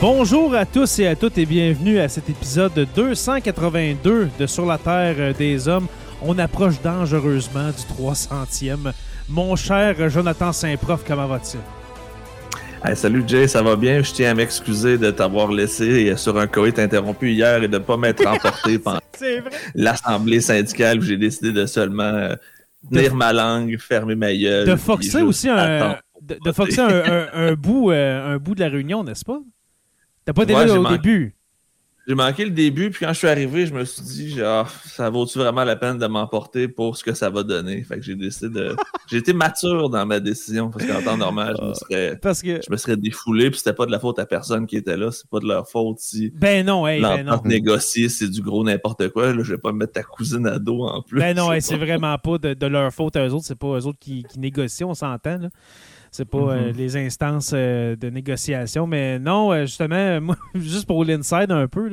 Bonjour à tous et à toutes et bienvenue à cet épisode 282 de Sur la Terre des Hommes. On approche dangereusement du 300e. Mon cher Jonathan Saint-Prof, comment vas-tu? Hey, salut Jay, ça va bien? Je tiens à m'excuser de t'avoir laissé sur un coït interrompu hier et de ne pas m'être emporté pendant l'assemblée syndicale où j'ai décidé de seulement euh, tenir ma langue, fermer ma gueule. De foxer aussi un, de, de foxer un, un, bout, euh, un bout de la réunion, n'est-ce pas? T'as pas été Ouais, là au manqué. début? J'ai manqué le début, puis quand je suis arrivé, je me suis dit, genre, ça vaut-tu vraiment la peine de m'emporter pour ce que ça va donner? Fait que j'ai décidé de. j'ai été mature dans ma décision, parce qu'en temps normal, je me serais. Parce que. Je me serais défoulé, puis c'était pas de la faute à personne qui était là, c'est pas de leur faute si Ben non, hey, ben non. négociée, c'est du gros n'importe quoi. Là, je vais pas me mettre ta cousine à dos en plus. Ben non, hey, c'est vraiment pas de, de leur faute à eux autres. C'est pas eux autres qui, qui négocient, on s'entend. là. C'est pas euh, Mhm. les instances euh, de négociation. Mais non, euh, justement, moi, juste pour l'inside un peu,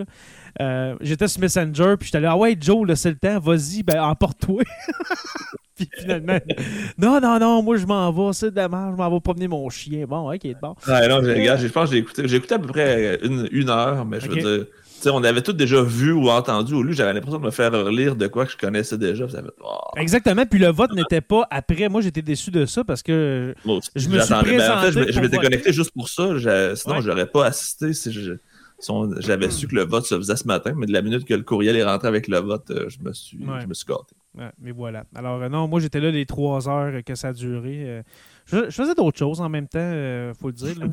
j'étais sur Messenger, puis j'étais là, ah ouais, Joe, c'est le temps, vas-y, ben emporte-toi. puis finalement, non, non, non, moi je m'en vais, c'est de la merde, je m'en vais promener mon chien. Bon, ok, bon. Ouais, non, j'ai- regarde, je pense que j'ai écouté. J'ai écouté à peu près une, une heure, mais je veux dire. On avait tous déjà vu ou entendu ou lu. J'avais l'impression de me faire relire de quoi que je connaissais déjà. Ça fait, oh, Exactement, puis le vote n'était pas après. Moi, j'étais déçu de ça parce que moi aussi, Je me suis. Ben, en fait, je, présenté m'étais connecté juste pour ça. Sinon, Ouais. j'aurais pas assisté si je- si on- j'avais su que le vote se faisait ce matin. Mais de la minute que le courriel est rentré avec le vote, euh, je me suis, Ouais. je me suis gâté. Ouais, mais voilà. Alors, euh, non, moi, j'étais là les trois heures que ça a duré. euh, je, je faisais d'autres choses en même temps, euh, faut le dire. là.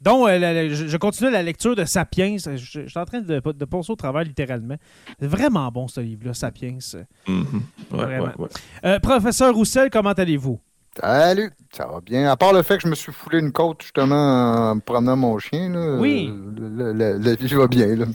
Donc, euh, la- la- je, je continuais la lecture de Sapiens. Je, je- je suis en train de, de passer au travail littéralement. C'est vraiment bon, ce livre-là, Sapiens. Mhm. Ouais, Vraiment. ouais, ouais. Euh, professeur Roussel, comment allez-vous? Salut, ça va bien. À part le fait que je me suis foulé une côte justement en promenant mon chien, là, Oui. euh, la vie va bien. Là.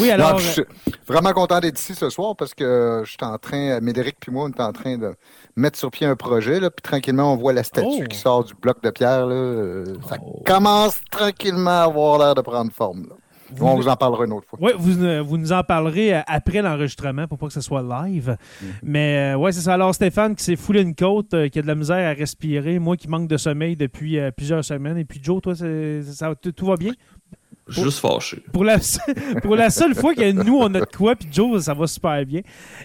Oui, alors. je suis vraiment content d'être ici ce soir parce que je suis en train, Médéric puis moi, on est en train de mettre sur pied un projet, là, puis tranquillement on voit la statue Oh. qui sort du bloc de pierre. Là, ça Oh. commence tranquillement à avoir l'air de prendre forme. Là. vous- On vous en parlera une autre fois. Oui, vous, euh, vous nous en parlerez euh, après l'enregistrement pour pas que ce soit live. Mais euh, ouais, c'est ça. Alors, Stéphane qui s'est foulé une côte, euh, qui a de la misère à respirer, moi qui manque de sommeil depuis euh, plusieurs semaines. Et puis, Joe, toi, ça, tout va bien? Juste fâché. Pour la, pour la seule fois que nous, on a de quoi, puis Joe, ça va super bien.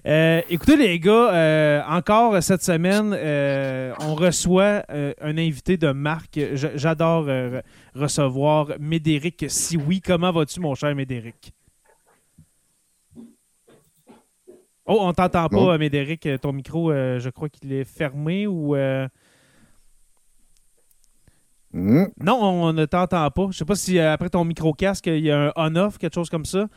Euh, écoutez, les gars, euh, encore cette semaine, euh, on reçoit un invité de marque. J'adore re- recevoir Médéric Sioui. Comment vas-tu, mon cher Médéric? Oh, on t'entend pas, Médéric. Ton micro, je crois qu'il est fermé ou... euh, Hum. Non, on ne t'entend pas. Je sais pas si euh, après ton micro-casque, il y a un on-off, quelque chose comme ça.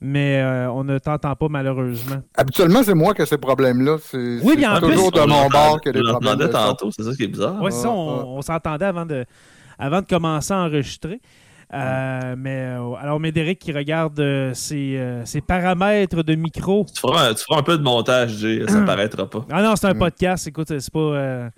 mais euh, on ne t'entend pas malheureusement. Habituellement, c'est moi qui ai ces problèmes-là. C'est oui, bien toujours de mon bord que des problèmes. tantôt, c'est ça qui est bizarre. Oui, ça, on, s'entendait avant de, avant de commencer à enregistrer. Euh, mais euh, alors, Médéric qui regarde ses, paramètres de micro. Tu feras, un, peu de montage, Jay, ça ne paraîtra pas. Ah non, c'est un mm. podcast. Écoute, c'est pas.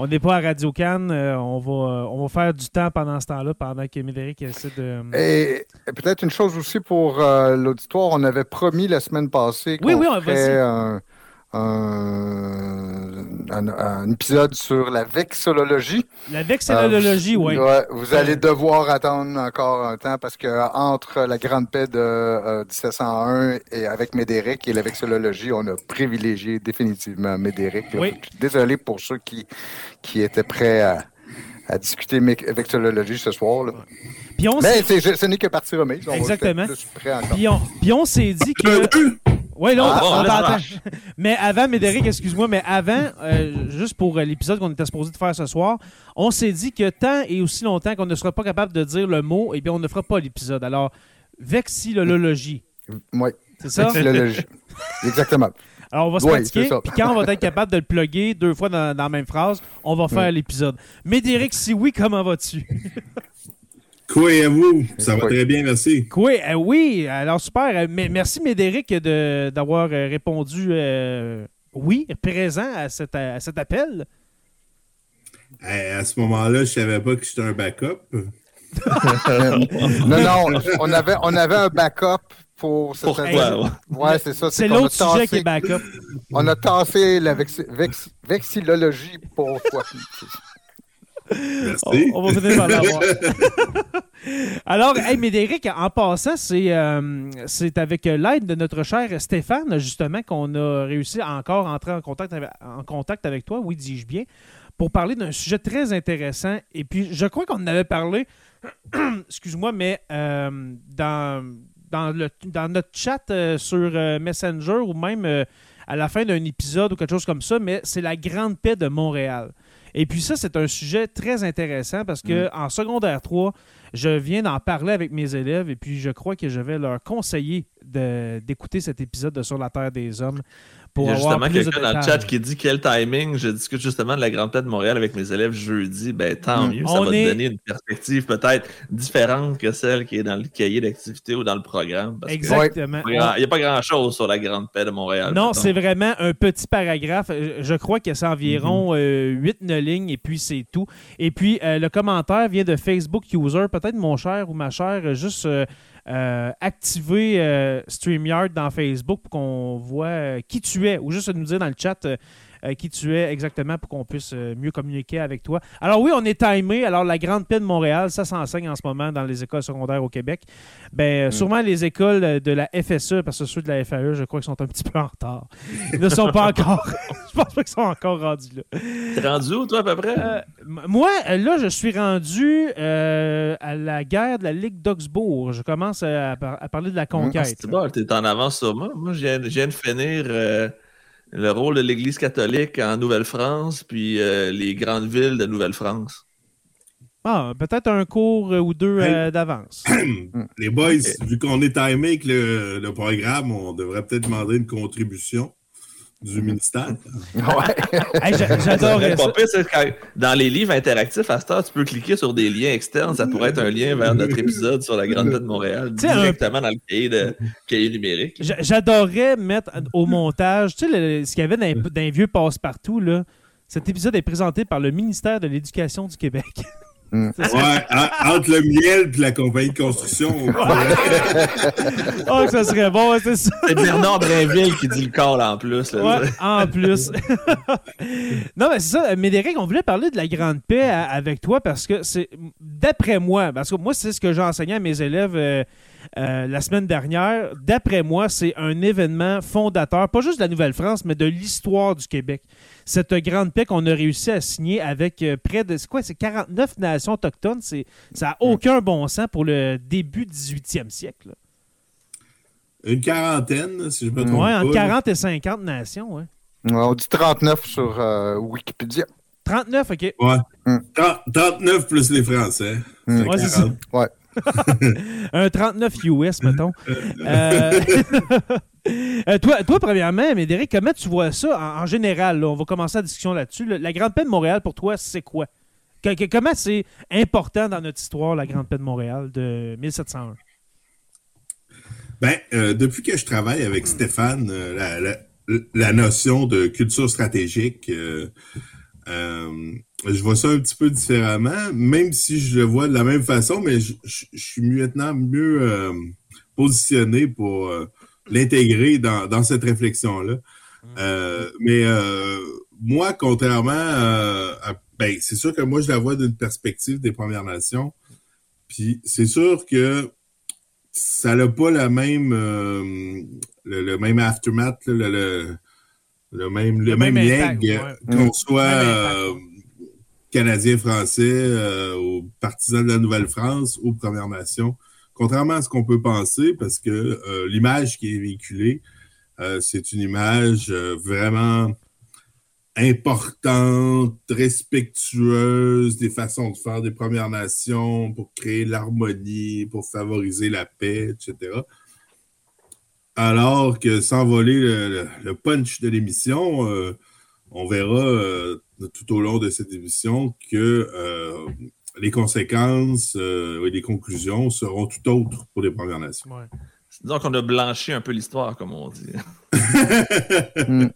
On n'est pas à Radio Cannes. Euh, on, va, euh, on va faire du temps pendant ce temps-là, pendant que Médéric essaie de. Et, peut-être une chose aussi pour euh, l'auditoire. On avait promis la semaine passée qu'on oui, oui, ferait un, un, épisode sur la vexillologie. La vexillologie, oui. vous allez devoir attendre encore un temps parce que entre la grande paix de 1701 et avec Médéric et la vexillologie, on a privilégié définitivement Médéric. Désolé pour ceux qui, qui étaient prêts à, à discuter vexillologie ce soir. Mais ce n'est que partie remise. Exactement. Puis on, puis on s'est dit que... Oui, là, on, ah, Mais avant, Médéric, excuse-moi, mais avant, euh, juste pour euh, l'épisode qu'on était supposé de faire ce soir, on s'est dit que tant et aussi longtemps qu'on ne sera pas capable de dire le mot, eh bien, on ne fera pas l'épisode. Alors, vexillologie. Oui. C'est ça? Vexillologie. Exactement. Alors, on va se pratiquer, puis quand on va être capable de le plugger deux fois dans, la même phrase, on va faire l'épisode. Médéric, si oui, comment vas-tu? Quoi à vous? Ça va très bien, merci. Quoi? Euh, oui, alors super. Euh, merci, Médéric, d'avoir euh, répondu oui, présent à cet, appel. à ce moment-là, je savais pas que j'étais un backup. non, non, on avait, on avait un backup pour cette Ouais, c'est ça. C'est l'autre sujet qui est backup. On a tassé la vexillologie pour toi. Merci. On, va finir par l'avoir. Alors, hey, Médéric, en passant, c'est euh, avec l'aide de notre cher Stéphane, justement, qu'on a réussi à encore entrer en contact avec, en contact avec toi, oui, dis-je bien, pour parler d'un sujet très intéressant. Et puis, je crois qu'on en avait parlé, excuse-moi, mais euh, dans, dans, le, dans notre chat euh, sur Messenger ou même à la fin d'un épisode ou quelque chose comme ça, mais c'est la grande paix de Montréal. Et puis ça, c'est un sujet très intéressant parce que mm. en secondaire 3, je viens d'en parler avec mes élèves et puis je crois que je vais leur conseiller d'écouter cet épisode de Sur la Terre des Hommes il y a justement quelqu'un dans le chat qui dit quel timing. Je discute justement de la Grande Paix de Montréal avec mes élèves jeudi. Ben, tant hmm. mieux. Ça va te donner une perspective peut-être différente que celle qui est dans le cahier d'activité ou dans le programme. Exactement. il n'y a, pas grand-chose sur la Grande Paix de Montréal. Non, c'est vraiment un petit paragraphe. Je crois que c'est environ 8-9 mhm. euh, lignes et puis c'est tout. Et puis, euh, le commentaire vient de Facebook User. Peut-être mon cher ou ma chère, juste. Euh, euh, activer euh, StreamYard dans Facebook pour qu'on voit euh, qui tu es, ou juste nous dire dans le chat euh, qui tu es exactement pour qu'on puisse euh, mieux communiquer avec toi. Alors oui, on est timé. Alors la Grande Paix de Montréal, ça s'enseigne en ce moment dans les écoles secondaires au Québec. Ben, euh, mm. sûrement les écoles de la FSE, parce que ceux de la FAE, je crois qu'ils sont un petit peu en retard. Ils ne sont pas encore. je pense pas qu'ils sont encore rendus là. T'es rendu où, toi, à peu près? moi, là, je suis rendu à la guerre de la Ligue d'Augsbourg. Je commence à, parler de la mm. conquête. c'est bon, t'es en avance sur moi. Moi, je viens, de finir le rôle de l'Église catholique en Nouvelle-France, puis euh, les grandes villes de Nouvelle-France. Ah, peut-être un cours ou deux euh, d'avance. les boys, vu qu'on est timé avec le, le, programme, on devrait peut-être demander une contribution du ministère. Ouais. J'adore ça. Dans les livres interactifs, à ce temps, tu peux cliquer sur des liens externes. Ça pourrait être un lien vers notre épisode sur la Grande Ville de Montréal, directement dans le cahier, de, cahier numérique. J'adorerais mettre au montage, tu sais, ce qu'il y avait dans vieux passe-partout, là. Cet épisode est présenté par le ministère de l'Éducation du Québec. Mm. Ouais, entre le miel et la compagnie de construction. oh, ça serait bon, c'est ça. C'est Bernard Brinville qui dit le call en plus. ouais, en plus. non, mais c'est ça. Médéric, on voulait parler de la Grande Paix avec toi parce que c'est, d'après moi, parce que moi, c'est ce que j'ai enseigné à mes élèves. Euh, euh, la semaine dernière. D'après moi, c'est un événement fondateur, pas juste de la Nouvelle-France, mais de l'histoire du Québec. Cette grande paix qu'on a réussi à signer avec euh, près de, c'est quoi, c'est 49 nations autochtones, c'est, ça n'a aucun bon sens pour le début du 18e siècle. Une quarantaine, si je me trompe ouais, entre 40 et 50 nations, ouais. On dit 39 sur euh, Wikipédia. 39, OK. Ouais. 39 mm. plus les Français. Mm. Ouais, un 39 US, mettons. Euh, euh, toi, toi, premièrement, Médéric, comment tu vois ça en, général? on va commencer la discussion là-dessus. La Grande Paix de Montréal, pour toi, c'est quoi? comment c'est important dans notre histoire, la Grande Paix de Montréal de 1701? Ben, euh, depuis que je travaille avec Stéphane, la, notion de culture stratégique, je vois ça un petit peu différemment, même si je le vois de la même façon, mais je, suis maintenant mieux euh, positionné pour euh, l'intégrer dans, cette réflexion-là. Mmh. Euh, mais moi, contrairement à, ben, c'est sûr que moi, je la vois d'une perspective des Premières Nations. Puis c'est sûr que ça n'a pas la même le, même aftermath, le, le, même, le, même, lien qu'on mmh. soit Canadiens français, euh, aux partisans de la Nouvelle-France, aux Premières Nations, contrairement à ce qu'on peut penser, parce que euh, l'image qui est véhiculée, euh, c'est une image vraiment importante, respectueuse des façons de faire des Premières Nations pour créer l'harmonie, pour favoriser la paix, etc. Alors que sans voler le punch de l'émission, on verra tout au long de cette émission que euh, les conséquences euh, et les conclusions seront tout autres pour les Premières Nations. Donc, on a blanchi un peu l'histoire, comme on dit. Mm.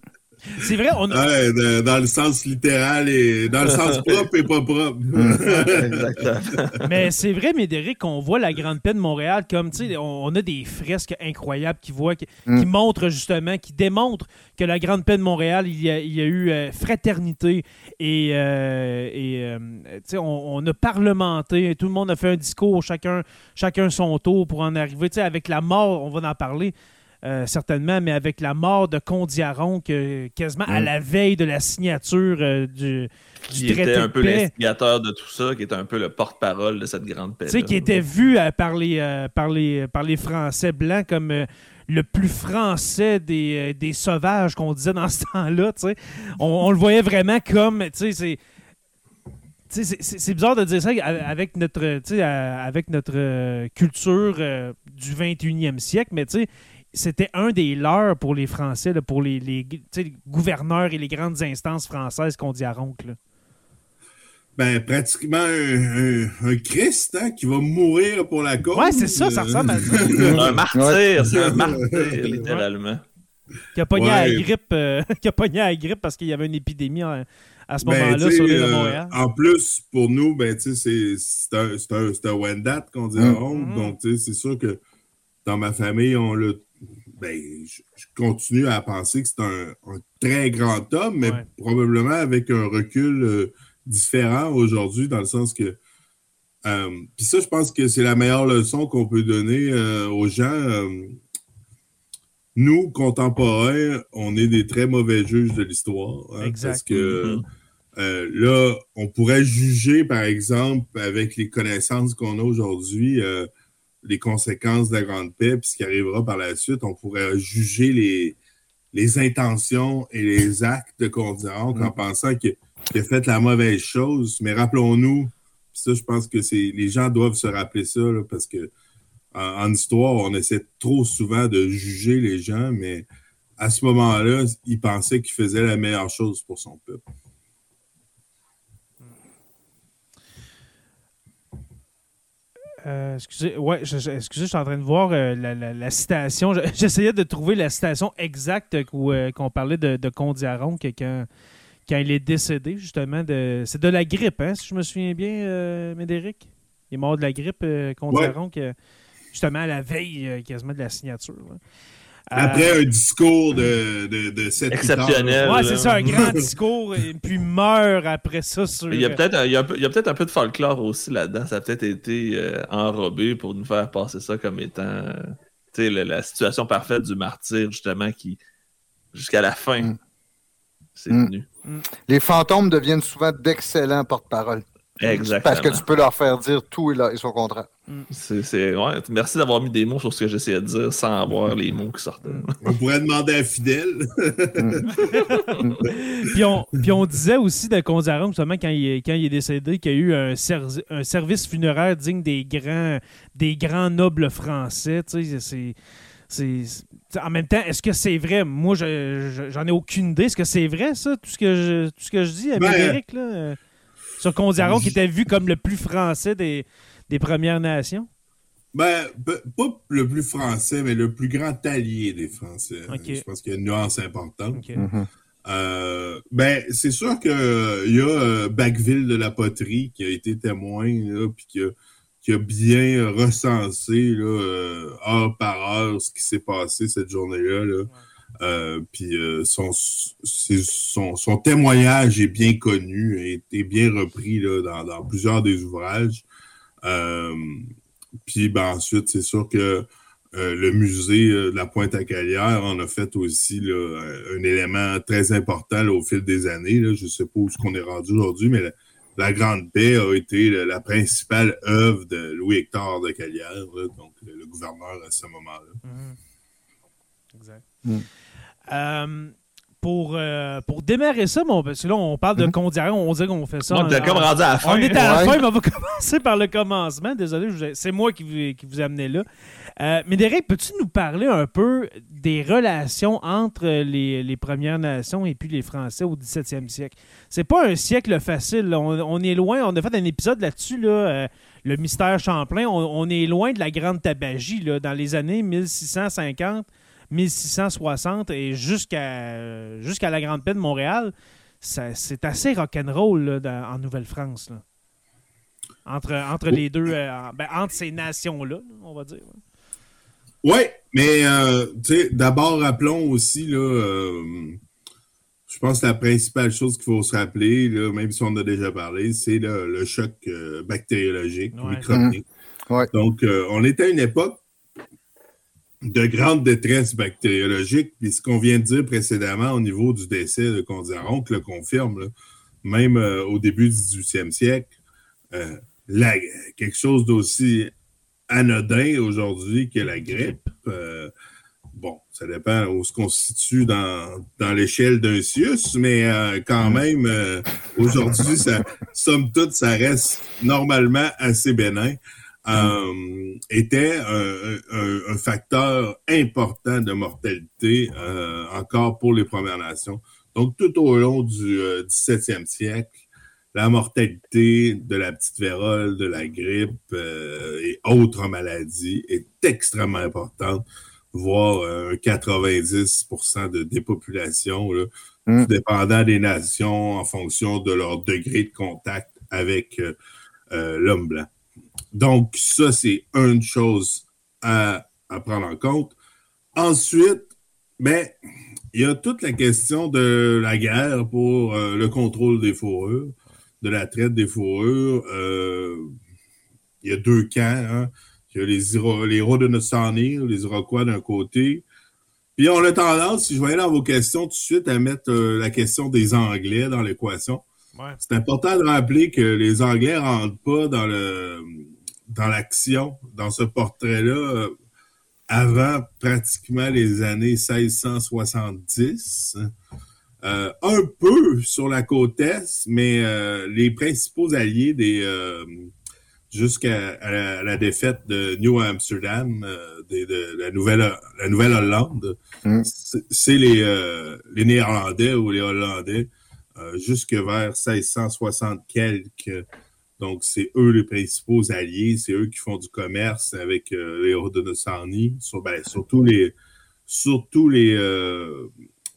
C'est vrai, on a... dans le sens littéral et dans le sens propre et pas propre. Exactement. Mais c'est vrai, Médéric, qu'on voit la Grande Paix de Montréal comme, tu sais, on, a des fresques incroyables qui, voient, qui, mm. montrent justement, qui démontrent que la Grande Paix de Montréal, il y a, eu euh, fraternité et, euh, euh, tu sais, on, a parlementé, tout le monde a fait un discours, chacun, chacun son tour pour en arriver. Tu sais, avec la mort, on va en parler. Euh, certainement, mais avec la mort de Condiaron, que, quasiment à mm. la veille de la signature euh, du, qui était un peu l'instigateur de tout ça, qui était un peu le porte-parole de cette grande paix. Tu sais, qui était vu euh, par, les, par, les, par les Français blancs comme le plus français des, sauvages qu'on disait dans ce temps-là. On, on, le voyait vraiment comme, tu sais, c'est bizarre de dire ça avec notre, avec notre culture du 21e siècle, mais tu sais, c'était un des leurs pour les Français, pour les, les, gouverneurs et les grandes instances françaises qu'on dit à Roncle. Ben, pratiquement un, Christ hein, qui va mourir pour la cause. Ouais, c'est ça, ça ressemble à ça. un martyr, c'est un martyr, littéralement. Qui a pogné à la grippe, euh, qui a pogné à la grippe parce qu'il y avait une épidémie à, ce ben, moment-là sur l'île de euh, Montréal. en plus, pour nous, ben, c'est un, un, un Wendat qu'on dit à mm. Roncle. Donc, c'est sûr que dans ma famille, on l'a ben, je, continue à penser que c'est un, très grand homme, mais probablement avec un recul euh, différent aujourd'hui, dans le sens que. Euh, puis ça, je pense que c'est la meilleure leçon qu'on peut donner euh, aux gens. nous, contemporains, on est des très mauvais juges de l'histoire. Hein, parce que mm-hmm. là, on pourrait juger, par exemple, avec les connaissances qu'on a aujourd'hui, les conséquences de la Grande Paix, puis ce qui arrivera par la suite, on pourrait juger les, les intentions et les actes de Condiron en mm. pensant qu'il a fait la mauvaise chose. Mais rappelons-nous, ça, je pense que c'est les gens doivent se rappeler ça, parce que en, histoire, on essaie trop souvent de juger les gens, mais à ce moment-là, il pensait qu'il faisait la meilleure chose pour son peuple. Euh, excusez, ouais, je, excusez, je suis en train de voir euh, la, citation. J'essayais de trouver la citation exacte où euh, qu'on parlait de, de Condiaron que quand, quand il est décédé, justement. De, c'est de la grippe, hein, si je me souviens bien, Médéric? Il est mort de la grippe, Condiaron, que, justement à la veille quasiment de la signature. Après un discours de, de, de cette Exceptionnel. Ouais, c'est ça, un grand discours, et puis meurt après ça Il y a peut-être un, peut un peu de folklore aussi là-dedans. Ça a peut-être été euh, enrobé pour nous faire passer ça comme étant euh, la, situation parfaite du martyr, justement, qui, jusqu'à la fin, mm. c'est mm. venu. Mm. Les fantômes deviennent souvent d'excellents porte-parole. Parce que tu peux leur faire dire tout et, son contraire. Mm. C'est, ouais. Merci d'avoir mis des mots sur ce que j'essayais de dire sans avoir les mots qui sortaient. On pourrait demander à Fidèle. Puis, on, puis, on, disait aussi de Conzaron, justement, quand il, quand il est décédé, qu'il y a eu un, un, service funéraire digne des grands, des grands nobles français. Tu sais, c'est en même temps, est-ce que c'est vrai? Moi, j'en ai aucune idée. Est-ce que c'est vrai, ça, tout ce que je, tout ce que je dis à ben, Médéric, là? Euh, sur Condiaron, qui était vu comme le plus français des, Premières Nations? Ben, pas le plus français, mais le plus grand allié des Français. Je pense qu'il y a une nuance importante. Mm-hmm. Euh, ben, c'est sûr qu'il y a euh, Bacville de la Poterie qui a été témoin, puis qui a qui a bien recensé là, euh, heure par heure ce qui s'est passé cette journée-là. Là. Euh, puis euh, son, son, son, témoignage est bien connu, a été bien repris là, dans, dans, plusieurs des ouvrages. puis ben, ensuite, c'est sûr que le musée de la Pointe-à-Calière en a fait aussi là, un élément très important au fil des années. Là. Je ne sais pas où est-ce qu'on est rendu aujourd'hui, mais la Grande Paix a été la, principale œuvre de Louis-Hector de Calière, donc le, gouverneur à ce moment-là. Mm-hmm. Exact. Mm. Euh, pour, euh, pour démarrer ça, mon, parce que là, on parle de mm on dirait qu'on fait ça. On est comme rendu à la fin. On est à la fin, mais on va commencer par le commencement. Désolé, c'est moi qui vous, qui vous ai amené là. Euh, mais Derek, peux-tu nous parler un peu des relations entre les, Premières Nations et puis les Français au 17e siècle? C'est pas un siècle facile. On, est loin. On a fait un épisode là-dessus, là, euh, le mystère Champlain. On, est loin de la grande tabagie là, dans les années 1650, 1660 et jusqu'à jusqu'à la Grande Paix de Montréal. C'est assez rock'n'roll en Nouvelle-France. Entre, entre les deux, euh, ben, entre ces nations-là, on va dire. Oui, mais euh, d'abord, rappelons aussi, là, euh, je pense que la principale chose qu'il faut se rappeler, là, même si on en a déjà parlé, c'est le, choc euh, bactériologique, microbique. Mmh. Donc, on était à une époque de grande détresse bactériologique, puis ce qu'on vient de dire précédemment au niveau du décès de Condiaron, le confirme, même au début du 18e siècle, quelque chose d'aussi anodin aujourd'hui que la grippe. Euh, bon, ça dépend où se constitue dans, dans l'échelle d'un CIUS, mais euh, quand même, euh, aujourd'hui, ça, somme toute, ça reste normalement assez bénin. Mm. était un, facteur important de mortalité encore pour les Premières Nations. Donc, tout au long du 17e siècle, la mortalité de la petite vérole, de la grippe euh, et autres maladies est extrêmement importante, voire un 90% de dépopulation, là, mm. dépendant des nations en fonction de leur degré de contact avec euh, euh, l'homme blanc. Donc, ça, c'est une chose à, à, prendre en compte. Ensuite, ben, il y a toute la question de la guerre pour le contrôle des fourrures de la traite des fourrures, euh, il y a deux camps. Hein. Il y a les, les de les Iroquois d'un côté. Puis on a tendance, si je voyais dans vos questions tout de suite, à mettre euh, la question des Anglais dans l'équation. C'est important de rappeler que les Anglais ne rentrent pas dans le dans l'action, dans ce portrait-là, euh, avant pratiquement les années 1670. Euh, un peu sur la côte est, mais euh, les principaux alliés des euh, jusqu'à la, défaite de New Amsterdam, de, la nouvelle la Nouvelle-Hollande, mm. c'est les, les Néerlandais ou les Hollandais jusque vers 1660 quelques. Donc, c'est eux les principaux alliés, c'est eux qui font du commerce avec les Haudenosaunee, sur, ben, surtout les surtout les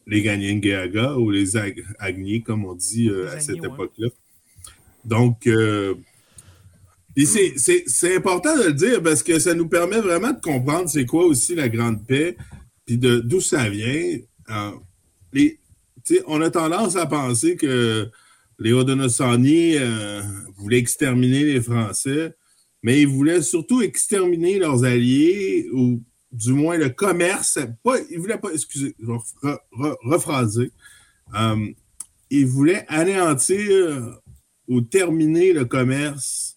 les Gagnengaga ou les Agni, comme on dit euh, à cette époque-là. Donc, euh, c'est important de le dire parce que ça nous permet vraiment de comprendre c'est quoi aussi la Grande Paix, puis d'où ça vient. Euh, les, on a tendance à penser que les Haudenosaunee voulaient exterminer les Français, mais ils voulaient surtout exterminer leurs alliés ou du moins le commerce, pas, il voulait pas, excusez, je vais rephraser, euh, il voulait anéantir ou terminer le commerce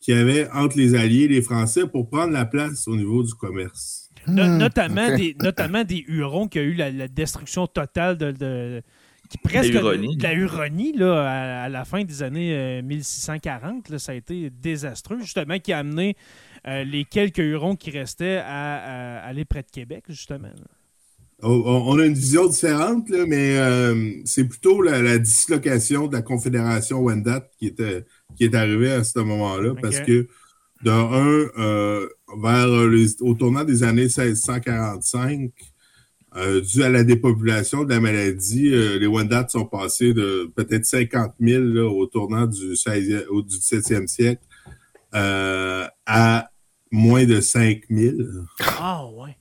qu'il y avait entre les Alliés et les Français pour prendre la place au niveau du commerce. Hmm. notamment, des, notamment des Hurons qui ont eu la, destruction totale de, qui presque la Huronie là, à, la fin des années 1640. Euh, ça a été désastreux, justement, qui a amené euh, les quelques Hurons qui restaient à, aller près de Québec, justement. On a une vision différente, mais euh, c'est plutôt la, dislocation de la Confédération Wendat qui, était, qui est arrivée à ce moment-là, parce que, d'un, euh, vers au tournant des années 1645, euh, dû à la dépopulation de la maladie, les Wendat sont passés de peut-être 50 000 au tournant du, 16 au, du 17e siècle à moins de 5 000. Ah, ouais.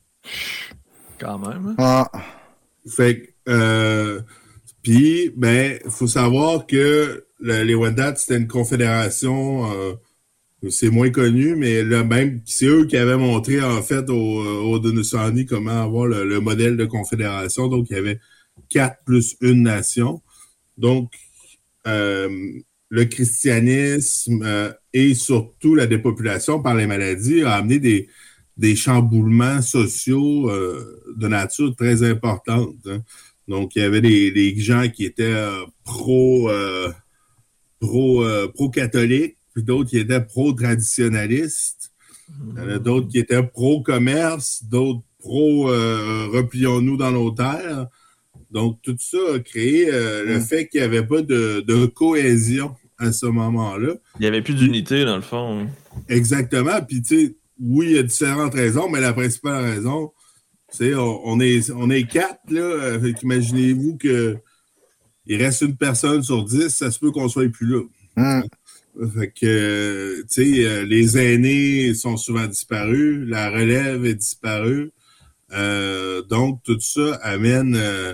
Quand même. Hein? Ah. Fait euh, puis, ben, il faut savoir que les Wendat, c'était une confédération, euh, c'est moins connu, mais là même, c'est eux qui avaient montré, en fait, au, au comment avoir le, modèle de confédération. Donc, il y avait quatre plus une nation. Donc, euh, le christianisme et surtout la dépopulation par les maladies a amené des, des chamboulements sociaux euh, de nature très importante. Hein. Donc, il y avait des, gens qui étaient euh, pro, euh, pro, pro-catholiques, puis d'autres qui étaient pro-traditionnalistes, d'autres qui étaient pro-commerce, d'autres pro-replions-nous dans nos terres. Donc, tout ça a créé le mm. fait qu'il n'y avait pas de, de, cohésion à ce moment-là. Il n'y avait plus d'unité, dans le fond. Hein. Exactement. Puis, tu sais, oui, il y a différentes raisons, mais la principale raison, c'est on, on, est, on est quatre, là. Imaginez-vous qu'il reste une personne sur dix, ça se peut qu'on soit plus là. Hmm. Fait que, tu sais, euh, les aînés sont souvent disparus, la relève est disparue. Euh, donc, tout ça amène euh,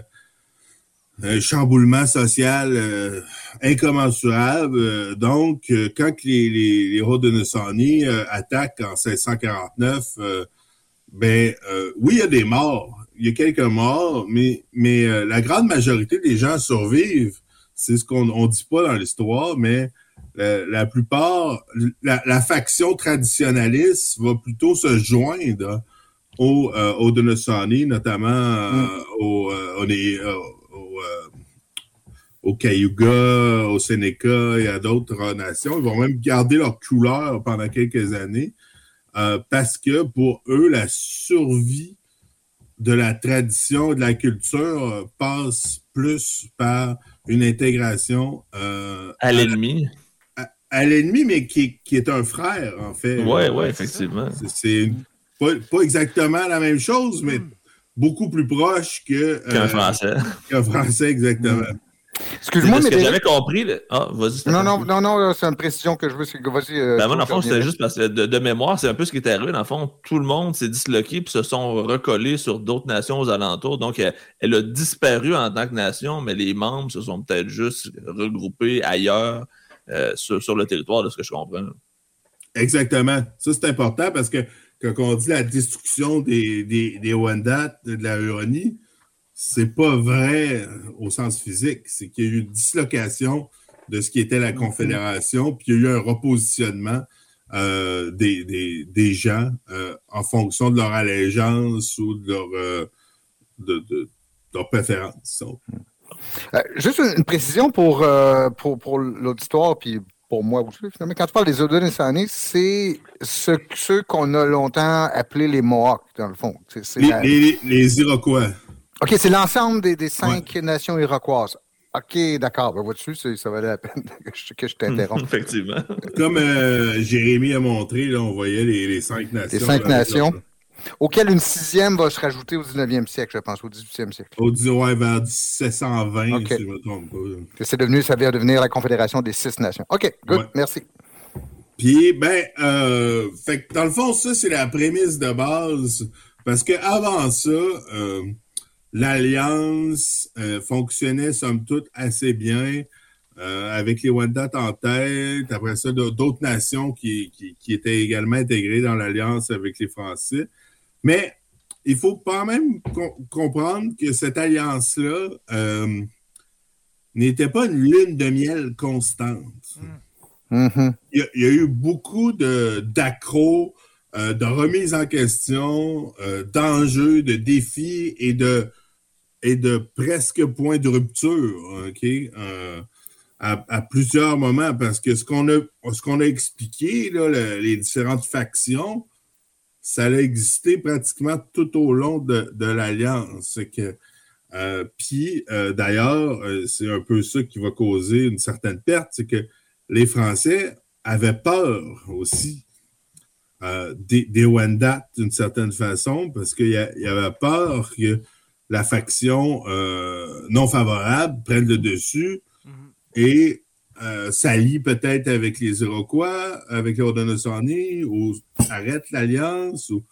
un chamboulement social incommensurable. Donc, quand les, les, Haudenosaunee attaquent en 1649, ben oui, il y a des morts. Il y a quelques morts, mais, mais la grande majorité des gens survivent. C'est ce qu'on ne dit pas dans l'histoire, mais la, plupart, la, faction traditionnaliste va plutôt se joindre aux, Haudenosaunee, notamment mm. aux, euh, au Cayuga, au Sénéca et à d'autres nations. Ils vont même garder leur couleur pendant quelques années euh, parce que pour eux, la survie de la tradition et de la culture passe plus par une intégration euh, à l'ennemi. À, l'ennemi, mais qui, est un frère, en fait. Oui, oui, effectivement. C'est pas, pas, exactement la même chose, mais beaucoup plus proche que. Qu'un euh, Français. Qu'un Français, exactement. Excuse-moi, mais. Que j'avais compris. Ah, vas-y. Non, non, non, non, c'est une précision que je veux. C'est que vas-y. Euh, ben, moi, dans le fond, c'était juste parce que de, mémoire, c'est un peu ce qui est arrivé. Dans le fond, tout le monde s'est disloqué puis se sont recollés sur d'autres nations aux alentours. Donc, elle, a disparu en tant que nation, mais les membres se sont peut-être juste regroupés ailleurs euh, sur, sur, le territoire, de ce que je comprends. Exactement. Ça, c'est important parce que quand on dit la destruction des, des, des Wendat, de la Huronie, c'est pas vrai au sens physique. C'est qu'il y a eu une dislocation de ce qui était la Confédération, puis il y a eu un repositionnement euh, des, des, des, gens euh, en fonction de leur allégeance ou de leur, euh, de, de, leur préférence. Juste une, précision pour, pour, pour l'auditoire, puis pour moi aussi, finalement. Quand tu parles des Haudenosaunee, c'est ce, ceux qu'on a longtemps appelés les Mohawks, dans le fond. les, Iroquois. OK, c'est l'ensemble des, des, cinq nations iroquoises. OK, d'accord. Ben, vois-tu, ça valait la peine que je, t'interrompe. Effectivement. Comme euh, Jérémy a montré, là, on voyait les, les cinq nations. Les cinq nations auquel une sixième va se rajouter au 19e siècle, je pense, au 18e siècle. Au ouais, vers 1720, si je me trompe pas. C'est devenu, ça vient devenir la Confédération des six nations. OK, good, merci. Puis, ben, euh, fait dans le fond, ça, c'est la prémisse de base, parce qu'avant ça, euh, l'Alliance euh, fonctionnait, somme toute, assez bien. avec les Wendat en tête, après ça, d'autres nations qui, qui, étaient également intégrées dans l'alliance avec les Français. Mais il faut quand même comprendre que cette alliance-là euh, n'était pas une lune de miel constante. Mm-hmm. il, y a, eu beaucoup d'accros, euh, de remises en question, euh, d'enjeux, de défis et de, et de presque points de rupture, OK? Euh, à, plusieurs moments, parce que ce qu'on a, qu'on a expliqué, là, les différentes factions, ça a existé pratiquement tout au long de, de l'Alliance. que puis d'ailleurs, c'est un peu ça qui va causer une certaine perte, c'est que les Français avaient peur aussi euh, des, des Wendat d'une certaine façon, parce qu'il y, avait peur que la faction euh, non favorable prenne le dessus mm-hmm. et euh, s'allie peut-être avec les Iroquois, avec les Haudenosaunee, ou arrête l'alliance, ou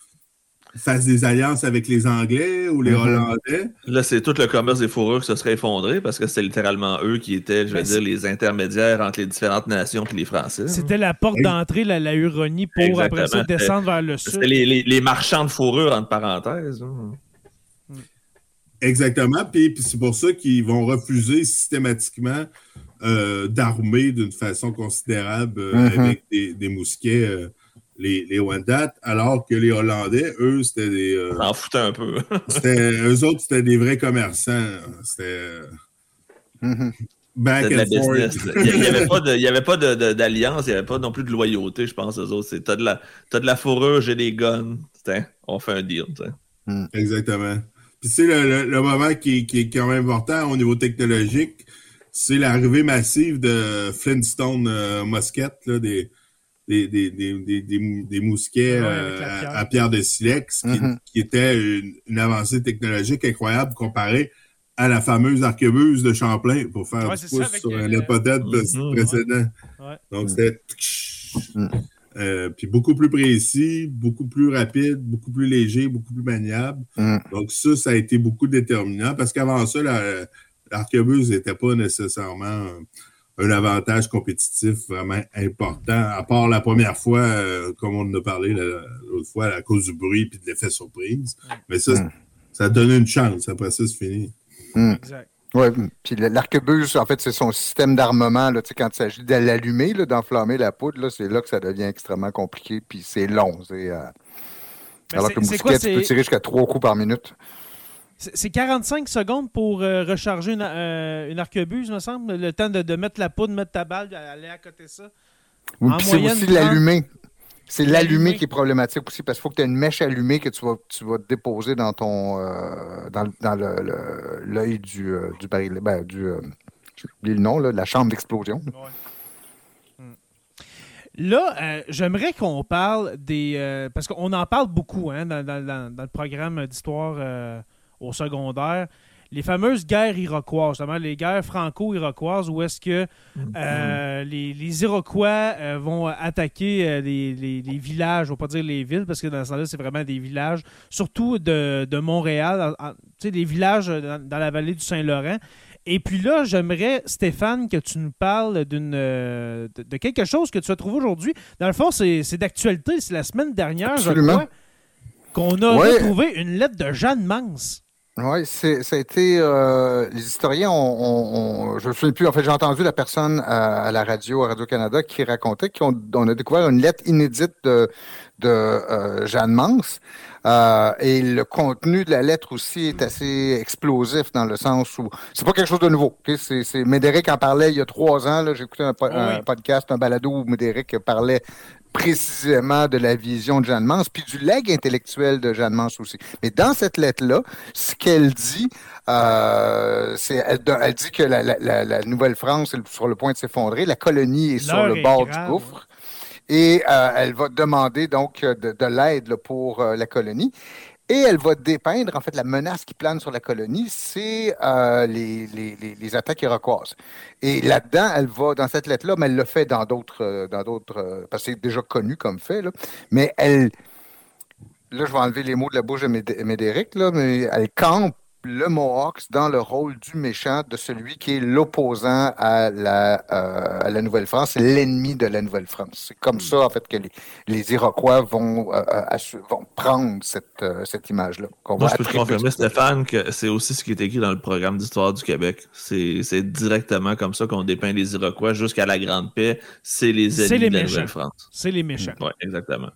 fasse des alliances avec les Anglais ou les mhm. Hollandais. Là, c'est tout le commerce des fourrures qui se serait effondré parce que c'était littéralement eux qui étaient, je veux ben, dire, les intermédiaires entre les différentes nations et les Français. C'était la porte d'entrée, la, la, Huronie, pour après ça descendre vers le sud. C'était les, marchands de fourrures, entre parenthèses. Exactement. Puis, c'est pour ça qu'ils vont refuser systématiquement euh, d'armer d'une façon considérable euh, mhm. avec des, des mousquets. Euh, les, les Wendat, alors que les Hollandais, eux, c'était des. Euh, en foutaient un peu. c'était, eux autres, c'était des vrais commerçants. C'était. Mm-hmm. Back and forth. Il n'y avait pas, de, il avait pas de, d'alliance, il n'y avait pas non plus de loyauté, je pense, eux autres. C'est, t'as, de la, t'as de la fourrure, j'ai des guns. on fait un deal. Mm. Exactement. Puis c'est le, le, moment qui, qui, est quand même important au niveau technologique, c'est l'arrivée massive de Flintstone euh, Musket, là, des, des, des, des, des, mousquets euh, à, pierre de silex, qui, mm-hmm. qui était une, avancée technologique incroyable comparée à la fameuse arquebuse de Champlain pour faire ouais, pouce sur un hypothèse mm-hmm. précédent. Donc, c'était... Mm. Euh, puis beaucoup plus précis, beaucoup plus rapide, beaucoup plus léger, beaucoup plus maniable. Mm. Donc ça, ça a été beaucoup déterminant parce qu'avant ça, l'arquebuse n'était pas nécessairement un avantage compétitif vraiment important, à part la première fois, euh, comme on en a parlé l'autre fois, à cause du bruit et de l'effet surprise. Mais ça, mm. ça donne une chance. Après ça, c'est fini. Mm. Exact. Oui, puis l'arquebuse, en fait, c'est son système d'armement. Quand il s'agit de l'allumer, d'enflammer la poudre, c'est là que ça devient extrêmement compliqué, puis c'est long. Euh, ben, alors que le mousquet, tu peux tirer jusqu'à trois coups par minute. C'est 45 secondes pour euh, recharger une, euh, une, arquebuse, me semble. Le temps de, mettre la poudre, mettre ta balle, aller à côté de ça. Oui, c'est aussi l'allumer. C'est l'allumer qui est problématique aussi parce qu'il faut que tu aies une mèche allumée que tu vas, tu vas déposer dans ton euh, dans, dans l'œil du, du baril. Ben, du, j'ai oublié le nom, là, la chambre d'explosion. Hmm. Là, j'aimerais qu'on parle des. parce qu'on en parle beaucoup hein, dans, dans, le programme d'histoire au secondaire, les fameuses guerres iroquoises, justement les guerres franco-iroquoises, où est-ce que mm-hmm. euh, les, Iroquois euh, vont attaquer euh, les, villages, on va pas dire les villes, parce que dans ce sens-là, c'est vraiment des villages, surtout de, Montréal, tu sais, des villages dans, la vallée du Saint-Laurent. Et puis là, j'aimerais, Stéphane, que tu nous parles d'une de, quelque chose que tu as trouvé aujourd'hui. Dans le fond, c'est d'actualité. C'est la semaine dernière, je crois, qu'on a retrouvé une lettre de Jeanne Mance. Oui, ça a été. Euh, les historiens ont. je ne me souviens plus. En fait, j'ai entendu la personne à, la radio, à Radio-Canada, qui racontait qu'on a découvert une lettre inédite de, de euh, Jeanne Mance. Euh, et le contenu de la lettre aussi est assez explosif dans le sens où c'est pas quelque chose de nouveau. C'est, Médéric en parlait il y a trois ans. J'ai écouté un, un, podcast, un balado où Médéric parlait précisément de la vision de Jeanne Mance, puis du leg intellectuel de Jeanne Mance aussi. Mais dans cette lettre-là, ce qu'elle dit, euh, c'est elle, dit que la, Nouvelle-France est sur le point de s'effondrer, la colonie est sur le bord du gouffre. Et euh, elle va demander donc de, l'aide pour euh, la colonie. Et elle va dépeindre, en fait, la menace qui plane sur la colonie, c'est euh, les, les, les, attaques iroquoises. Et là-dedans, elle va, dans cette lettre-là, mais elle le fait dans d'autres, euh, dans d'autres, euh, parce que c'est déjà connu comme fait, mais elle, là, je vais enlever les mots de la bouche de Médéric, là, mais elle campe le Mohawks dans le rôle du méchant, de celui qui est l'opposant à la, euh, à la Nouvelle-France, l'ennemi de la Nouvelle-France. C'est comme hmm. ça, en fait, que les, les Iroquois vont, euh, vont prendre cette, cette image-là. Moi, je peux te confirmer, Stéphane, que c'est aussi ce qui est écrit dans le programme d'histoire du Québec. C'est directement comme ça qu'on dépeint les Iroquois jusqu'à la Grande Paix. C'est les ennemis de la Nouvelle-France. C'est les méchants. Oui, exactement.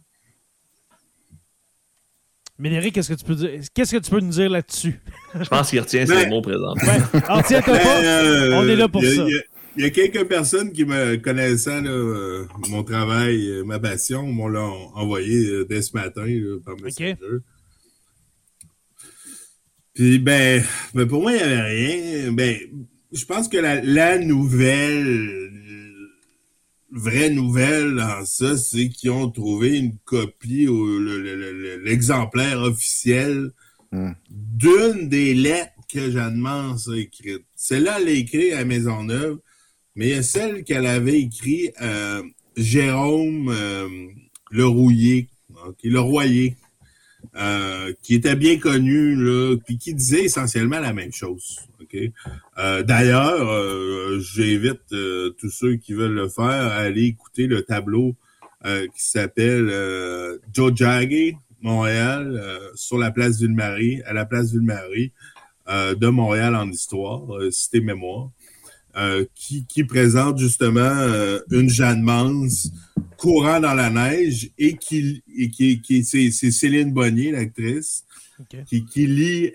Médéric, qu'est-ce que tu peux dire? Qu'est-ce que tu peux nous dire là-dessus? Je pense qu'il retient ses mots présents. Ouais. Alors, tiens pas. Euh, On est là pour ça. Il y, a quelques personnes qui me connaissant euh, mon travail, euh, ma passion, m'ont envoyé dès ce matin par Messenger. Puis ben, ben, pour moi, il n'y avait rien. Ben, je pense que la, la nouvelle vraie nouvelle dans ça, c'est qu'ils ont trouvé une copie, l'exemplaire officiel hmm. d'une des lettres que Jeanne Mance a écrites. Celle-là, elle l'a écrite à Maisonneuve, mais il y a celle qu'elle avait écrite euh, Jérôme euh, Le Rouillé, Le Royer, euh, qui était bien connu, là, puis qui disait essentiellement la même chose. Euh, d'ailleurs, euh, j'invite euh, tous ceux qui veulent le faire à aller écouter le tableau qui s'appelle Joe Jaggy, Montréal, sur la place Ville-Marie, à la place Ville-Marie de Montréal en histoire, cité mémoire. qui, qui, présente justement une Jeanne Mans courant dans la neige et qui, et qui, qui c'est Céline Bonnier, l'actrice, qui, qui lit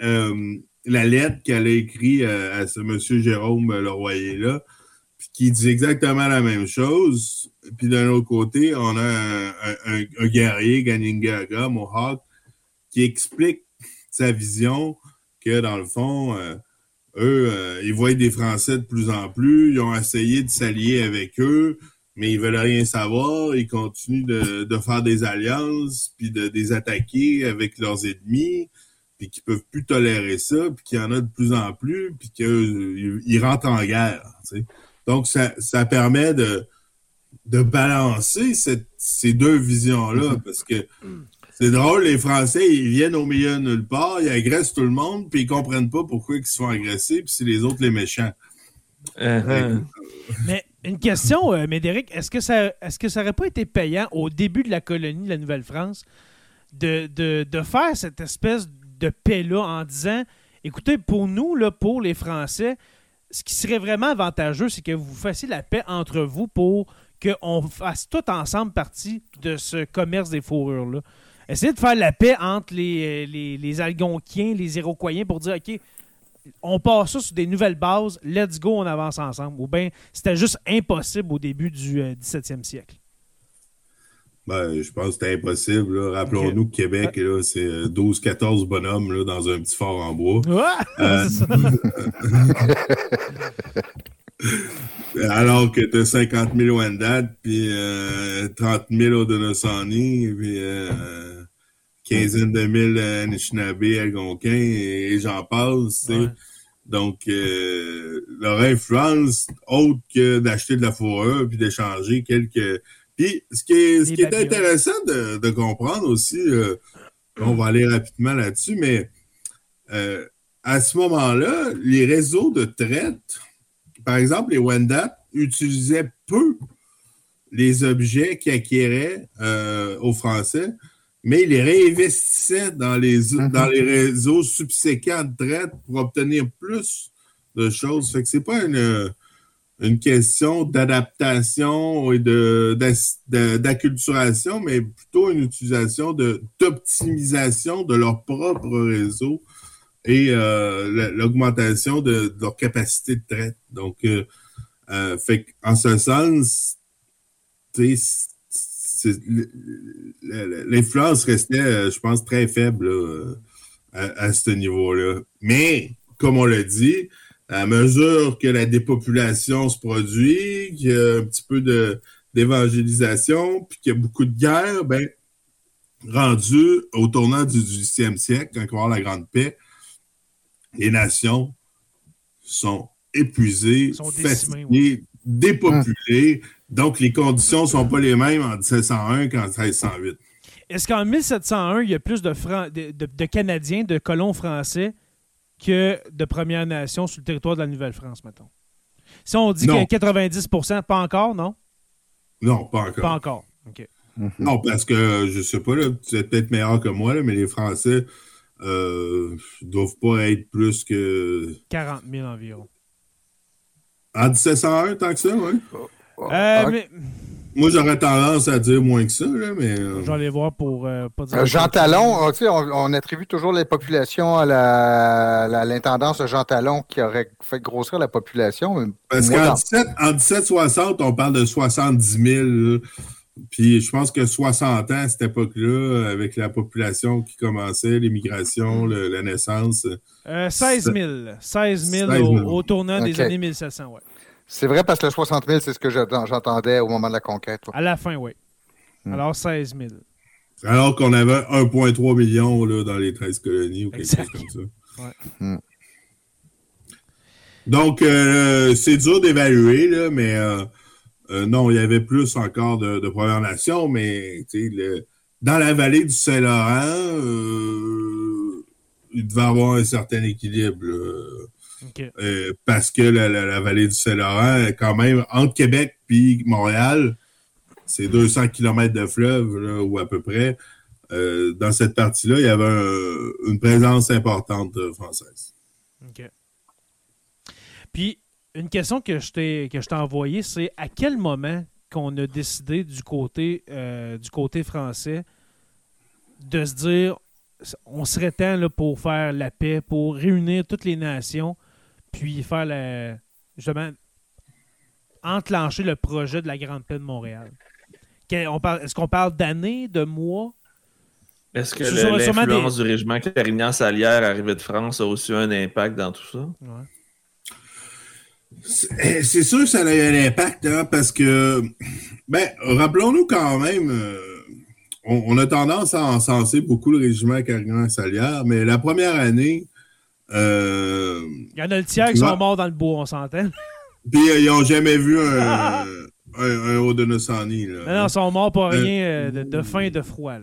la lettre qu'elle a écrite euh, à ce monsieur Jérôme Leroyer-là, qui dit exactement la même chose. Puis d'un autre côté, on a un, guerrier, Ganingaga, Mohawk, qui explique sa vision que dans le fond, euh, eux, euh, ils voient des Français de plus en plus, ils ont essayé de s'allier avec eux, mais ils veulent rien savoir, ils continuent de, de faire des alliances, puis de les attaquer avec leurs ennemis puis qui peuvent plus tolérer ça, puis qu'il y en a de plus en plus, puis qu'ils rentrent en guerre. Donc, ça, ça permet de, de balancer cette, ces deux visions-là, mm-hmm. parce que c'est drôle, les Français, ils viennent au milieu de nulle part, ils agressent tout le monde, puis ils comprennent pas pourquoi ils se font agresser, puis c'est les autres les méchants. Uh-huh. Mais une question, euh, Médéric, est-ce que ça est-ce que ça aurait pas été payant au début de la colonie de la Nouvelle-France de, de, de, faire cette espèce de paix-là en disant écoutez, pour nous, là, pour les Français, ce qui serait vraiment avantageux, c'est que vous fassiez la paix entre vous pour qu'on fasse tout ensemble partie de ce commerce des fourrures-là. Essayez de faire la paix entre les, les, les Algonquiens, les Iroquois pour dire OK, on passe ça sur des nouvelles bases, let's go, on avance ensemble. Ou bien c'était juste impossible au début du 17e euh, siècle. Ben, je pense que c'était impossible. Rappelons-nous que Québec, c'est 12-14 euh, bonhommes là, dans un petit fort en bois. Euh, alors que tu as 50 000 Wendat, puis 30 000 Odonosani, puis euh, quinzaine de mille Anishinaabe, Algonquin, et, j'en passe. Donc, leur influence, autre que d'acheter de la fourrure puis d'échanger quelques puis, ce qui est, ce qui est intéressant de, de, comprendre aussi, euh, on va aller rapidement là-dessus, mais euh, à ce moment-là, les réseaux de traite, par exemple, les Wendat utilisaient peu les objets qu'ils acquéraient euh, aux Français, mais ils les réinvestissaient dans les, mm-hmm. dans les réseaux subséquents de traite pour obtenir plus de choses. Fait que c'est pas une une question d'adaptation et d'acculturation, mais plutôt une utilisation d'optimisation de, leur propre réseau et euh, l'augmentation de, leur capacité de traite. Donc, euh, euh, en ce sens, l'influence restait, je pense, très faible à, à, ce niveau-là. Mais, comme on l'a dit, à mesure que la dépopulation se produit, qu'il y a un petit peu de, d'évangélisation, puis qu'il y a beaucoup de guerres, ben, rendu au tournant du 18e siècle, quand on va avoir la Grande Paix, les nations sont épuisées, sont fatiguées, dépopulées, donc les conditions ne sont pas les mêmes en 1701 qu'en 1608. Est-ce qu'en 1701, il y a plus de, de, de Canadiens, de colons français que de Premières Nations sur le territoire de la Nouvelle-France, mettons? Si on dit qu'il y a 90% pas encore, non? Non, pas encore. Pas encore. OK. Non, parce que je sais pas, là, tu es peut-être meilleur que moi, là, mais les Français euh, doivent pas être plus que. 40 000 environ. En 1701, tant que ça, oui. Euh, mais... Moi, j'aurais tendance à dire moins que ça, là, mais. Euh... J'allais voir pour euh, pas dire. Euh, Jean Talon, on, on, attribue toujours les populations à l'intendance de Jean Talon qui aurait fait grossir la population. Parce qu'en 1760, on parle de 70 000. Puis je pense que 60 ans à cette époque-là, avec la population qui commençait, l'immigration, la naissance. 16 000. 16 000, Au, tournant des années 1700, ouais. C'est vrai parce que le 60 000, c'est ce que j'entendais au moment de la conquête. À la fin, oui. Hmm. Alors 16 000. Alors qu'on avait 1,3 million là, dans les 13 colonies ou quelque chose comme ça. Ouais. Hmm. Donc, euh, c'est dur d'évaluer, mais euh, euh, non, il y avait plus encore de, de Premières Nations, mais le, dans la vallée du Saint-Laurent, il devait avoir un certain équilibre. Euh, parce que la, vallée du Saint-Laurent, quand même, entre Québec puis Montréal, c'est 200 km de fleuve, ou à peu près. Euh, dans cette partie-là, il y avait une présence importante euh, française. OK. Puis, une question que je t'ai envoyée, c'est à quel moment qu'on a décidé du côté, du côté français de se dire on serait temps là, pour faire la paix, pour réunir toutes les nations, puis faire le, justement enclencher le projet de la Grande Paix de Montréal. Est-ce qu'on parle d'années, de mois? Est-ce que l'influence du régiment Carignan-Salière arrivé de France a aussi un impact dans tout ça? C'est sûr que ça a eu un impact, hein, parce que, ben, rappelons-nous quand même, euh, on, a tendance à encenser beaucoup le régiment Carignan-Salière, mais la première année, euh, Il y en a le tiers qui sont morts dans le bois, on s'entend. Puis euh, ils n'ont jamais vu un, un, haut de Nosani. Non, non, ils sont morts pour euh, rien de, faim et de froid.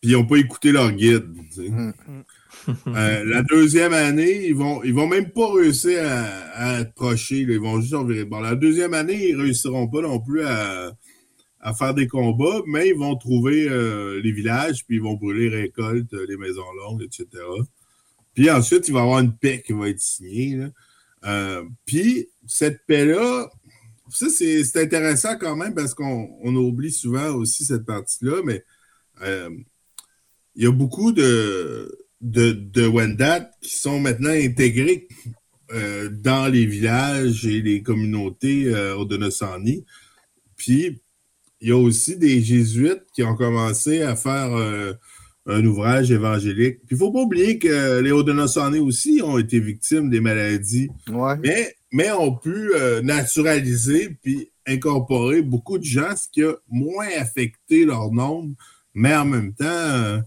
Puis ils n'ont pas écouté leur guide. Mm. la deuxième année, ils vont, ils vont même pas réussir à, approcher. Ils vont juste en virer. Bon, la deuxième année, ils réussiront pas non plus à, à faire des combats, mais ils vont trouver les villages, puis ils vont brûler les récoltes, les maisons longues, etc. Puis ensuite, il va y avoir une paix qui va être signée. Euh, puis cette paix-là, ça, c'est intéressant quand même parce qu'on oublie souvent aussi cette partie-là, mais euh, il y a beaucoup de, de, de Wendat qui sont maintenant intégrés euh, dans les villages et les communautés euh, au Donosani. Puis, il y a aussi des jésuites qui ont commencé à faire un ouvrage évangélique. Puis il ne faut pas oublier que les Haudenosaunee aussi ont été victimes des maladies, mais, mais ont pu euh, naturaliser puis incorporer beaucoup de gens, ce qui a moins affecté leur nombre, mais en même temps, euh,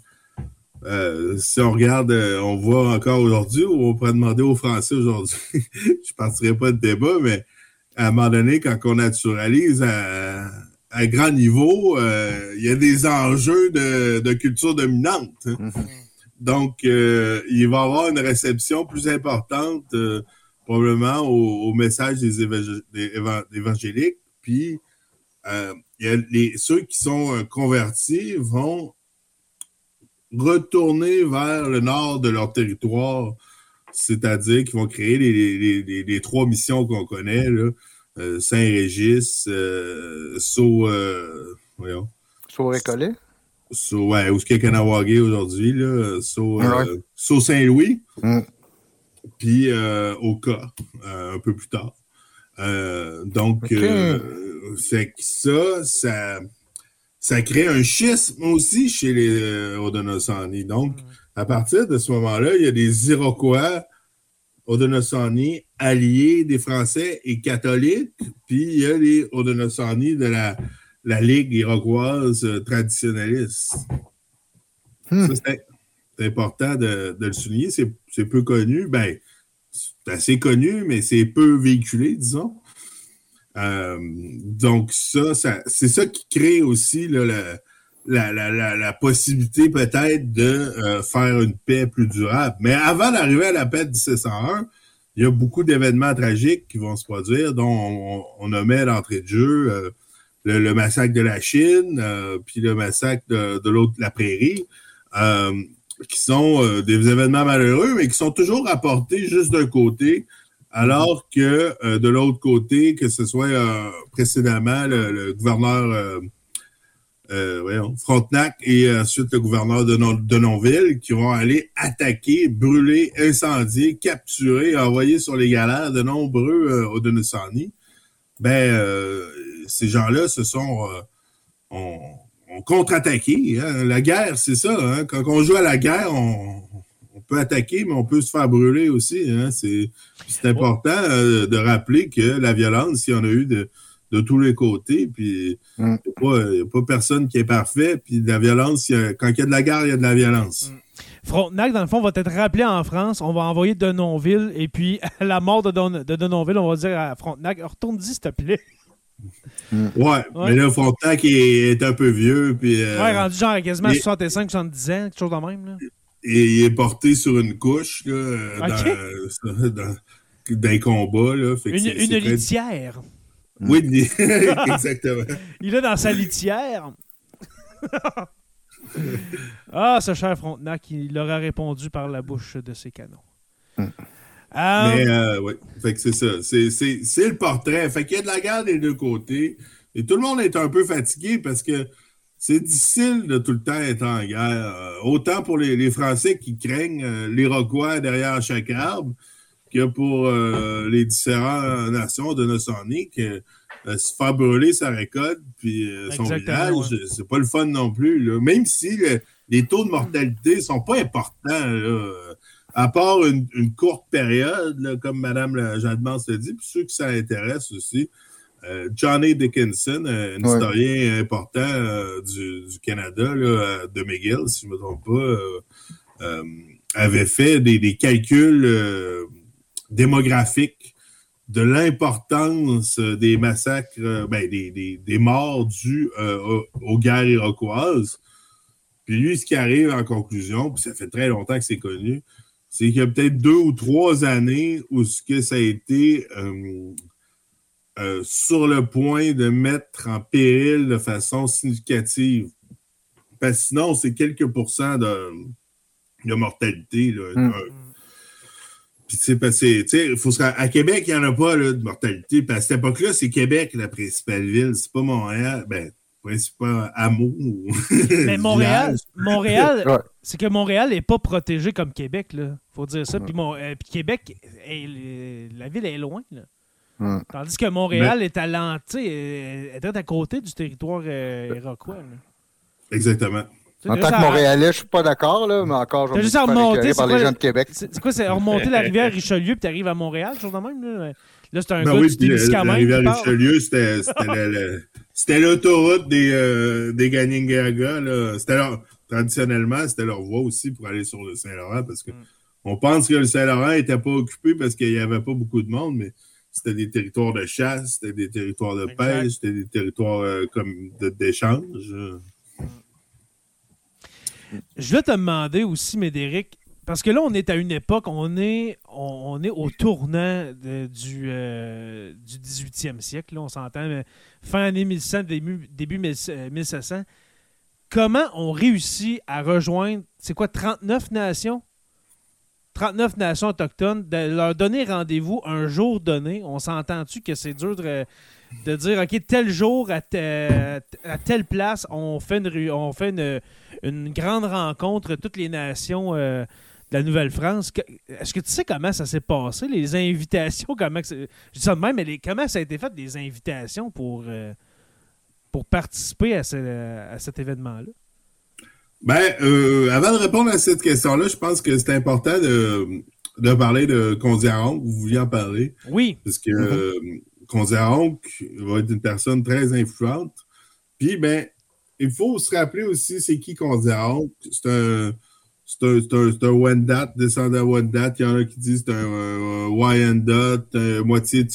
euh, si on regarde, on voit encore aujourd'hui, ou on pourrait demander aux Français aujourd'hui, je ne partirai pas de débat, mais à un moment donné, quand on naturalise à à grand niveau, euh, il y a des enjeux de, culture dominante. Hein. Mm-hmm. Donc, euh, il va y avoir une réception plus importante euh, probablement au, message des, évangéliques. Puis, il y a les, ceux qui sont convertis vont retourner vers le nord de leur territoire, c'est-à-dire qu'ils vont créer les, les trois missions qu'on connaît, là, Saint-Régis, euh, Saut. Euh, voyons. Saut Récollet? Saut, ouais, où est Kanawagé aujourd'hui, là. Saut, Saint-Louis. Mm. Puis au cas, un peu plus tard. donc, c'est que ça, ça, ça crée un schisme aussi chez les Odonosani. Donc, mm. à partir de ce moment-là, il y a des Iroquois Haudenosaunee alliés des Français et catholiques, puis il y a les Haudenosaunee de la, la Ligue iroquoise traditionnaliste. Hmm. C'est important de, le souligner. C'est peu connu. Ben, c'est assez connu, mais c'est peu véhiculé, disons. Euh, donc, ça, c'est ça qui crée aussi la, la, la, possibilité peut-être de euh, faire une paix plus durable. Mais avant d'arriver à la paix de 1701, il y a beaucoup d'événements tragiques qui vont se produire, dont on, on nommait l'entrée de jeu, euh, le, massacre de la Chine, euh, puis le massacre de, de l'autre, la prairie, qui sont des événements malheureux, mais qui sont toujours rapportés juste d'un côté, alors que de l'autre côté, que ce soit précédemment le, le gouverneur euh, Frontenac et ensuite le gouverneur de, Denonville qui vont aller attaquer, brûler, incendier, capturer, envoyer sur les galères de nombreux euh, Haudenosaunee. Ben, euh, ces gens-là se sont euh, ont, contre-attaqué. Hein. La guerre, c'est ça. Hein. Quand on joue à la guerre, on, peut attaquer, mais on peut se faire brûler aussi. Hein. C'est important euh, de rappeler que la violence, il y en a eu de de tous les côtés. Puis il n'y a, pas personne qui est parfait. Puis la violence, quand il y a de la guerre, il y a de la violence. Mm. Frontenac, dans le fond, va être rappelé en France. On va envoyer Denonville. Et puis, à la mort de, de Denonville, on va dire à Frontenac retourne-y, s'il te plaît. Mm. Ouais, mais là, Frontenac est, un peu vieux. Puis, euh, ouais, rendu genre quasiment 65-70 ans, quelque chose de même. Là. Et il est porté sur une couche là, dans, dans, d'un combat. Là, une, une litière. Oui, exactement. Il est dans sa litière. ah, ce cher Frontenac, il aurait répondu par la bouche de ses canons. Mm. Euh, Mais, euh, oui, fait que c'est ça. C'est le portrait. Fait qu'il y a de la guerre des deux côtés. Et tout le monde est un peu fatigué parce que c'est difficile de tout le temps être en guerre. Euh, autant pour les, les Français qui craignent l'Iroquois derrière chaque arbre, que pour euh, les différentes nations de Nosonic, euh, se faire brûler sa récolte puis euh, son village, c'est pas le fun non plus. Même si les taux de mortalité sont pas importants, à part une, courte période, comme Mme Jademans l'a dit, puis ceux qui ça intéresse aussi. Johnny Dickinson, un historien important du, Canada, de McGill, si je ne me trompe pas, avait fait des, des calculs démographique de l'importance des massacres, euh, ben, des, des, morts dus euh, aux, guerres iroquoises. Puis lui, ce qui arrive en conclusion, puis ça fait très longtemps que c'est connu, c'est qu'il y a peut-être deux ou trois années où ce que ça a été euh, sur le point de mettre en péril de façon significative. Parce que sinon, c'est quelques pourcents de, de mortalité. Là, hmm. Puis, tu sais, il faut se à Québec, il n'y en a pas là, de mortalité. Puis à cette époque-là, c'est Québec la principale ville. C'est pas Montréal. Ben, principal hameau. Mais Montréal, Montréal, c'est que Montréal n'est pas protégé comme Québec, là. Faut dire ça. Puis, euh, Québec, la ville est loin, là. Tandis que Montréal est à l'entrée, est à côté du territoire euh, iroquois. Exactement. En tant que Montréalais, je suis pas d'accord, là, mais encore, je juste remonter par les gens de Québec. C'est quoi, c'est remonter la rivière Richelieu puis tu arrives à Montréal, chose de même? Là, là c'est un ben gars oui, du La, la rivière Richelieu, c'était l'autoroute des, euh, des Ganingaga. traditionnellement, c'était leur voie aussi pour aller sur le Saint-Laurent parce que mm. on pense que le Saint-Laurent n'était pas occupé parce qu'il n'y avait pas beaucoup de monde, mais c'était des territoires de chasse, c'était des territoires de pêche, c'était des territoires euh, comme d'échange. Je vais te demander aussi, Médéric, parce que là, on est à une époque, on est, on, est au tournant du, euh, du 18e siècle, on s'entend, fin année 1100, début, début 1700. Euh, Comment on réussit à rejoindre, c'est quoi, 39 nations? 39 nations autochtones, de leur donner rendez-vous un jour donné. On s'entend-tu que c'est dur de, dire, OK, tel jour, à, à, telle place, on fait une, on fait une, une grande rencontre, toutes les nations euh, de la Nouvelle-France. Est-ce que tu sais comment ça s'est passé, les invitations? Comment je dis ça de même, mais comment ça a été fait, des invitations pour, euh, pour participer à, cet événement-là? Ben, euh, avant de répondre à cette question-là, je pense que c'est important de, parler de Kondiaronk. Vous vouliez en parler. Oui. Parce que mm va être une personne très influente. Puis, ben, il faut se rappeler aussi c'est qui dit C'est un. C'est un, un, un Wendat, descendant Wendat. Il y en a qui disent c'est un, un Wyandat, moitié de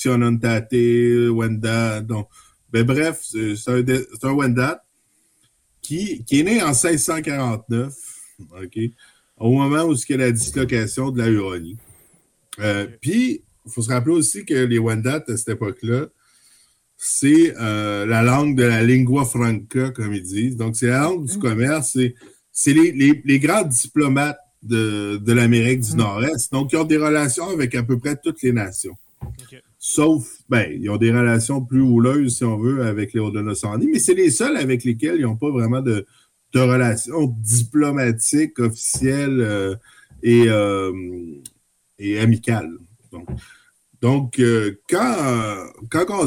Wendat. Donc, ben bref, c'est un, un Wendat qui, qui est né en 1649, OK, au moment où il y a la dislocation de la Huronie. Euh, puis, il faut se rappeler aussi que les Wendat, à cette époque-là, c'est euh, la langue de la lingua franca, comme ils disent. Donc, c'est la langue du mm. commerce. C'est les, les, les, grands diplomates de, de l'Amérique du mm. Nord-Est. Donc, ils ont des relations avec à peu près toutes les nations. Sauf, ben, ils ont des relations plus houleuses, si on veut, avec les Haudenosaunee, mais c'est les seuls avec lesquels ils n'ont pas vraiment de, de relations diplomatiques, officielles euh, et, euh, et amicales. Donc, donc euh, quand, quand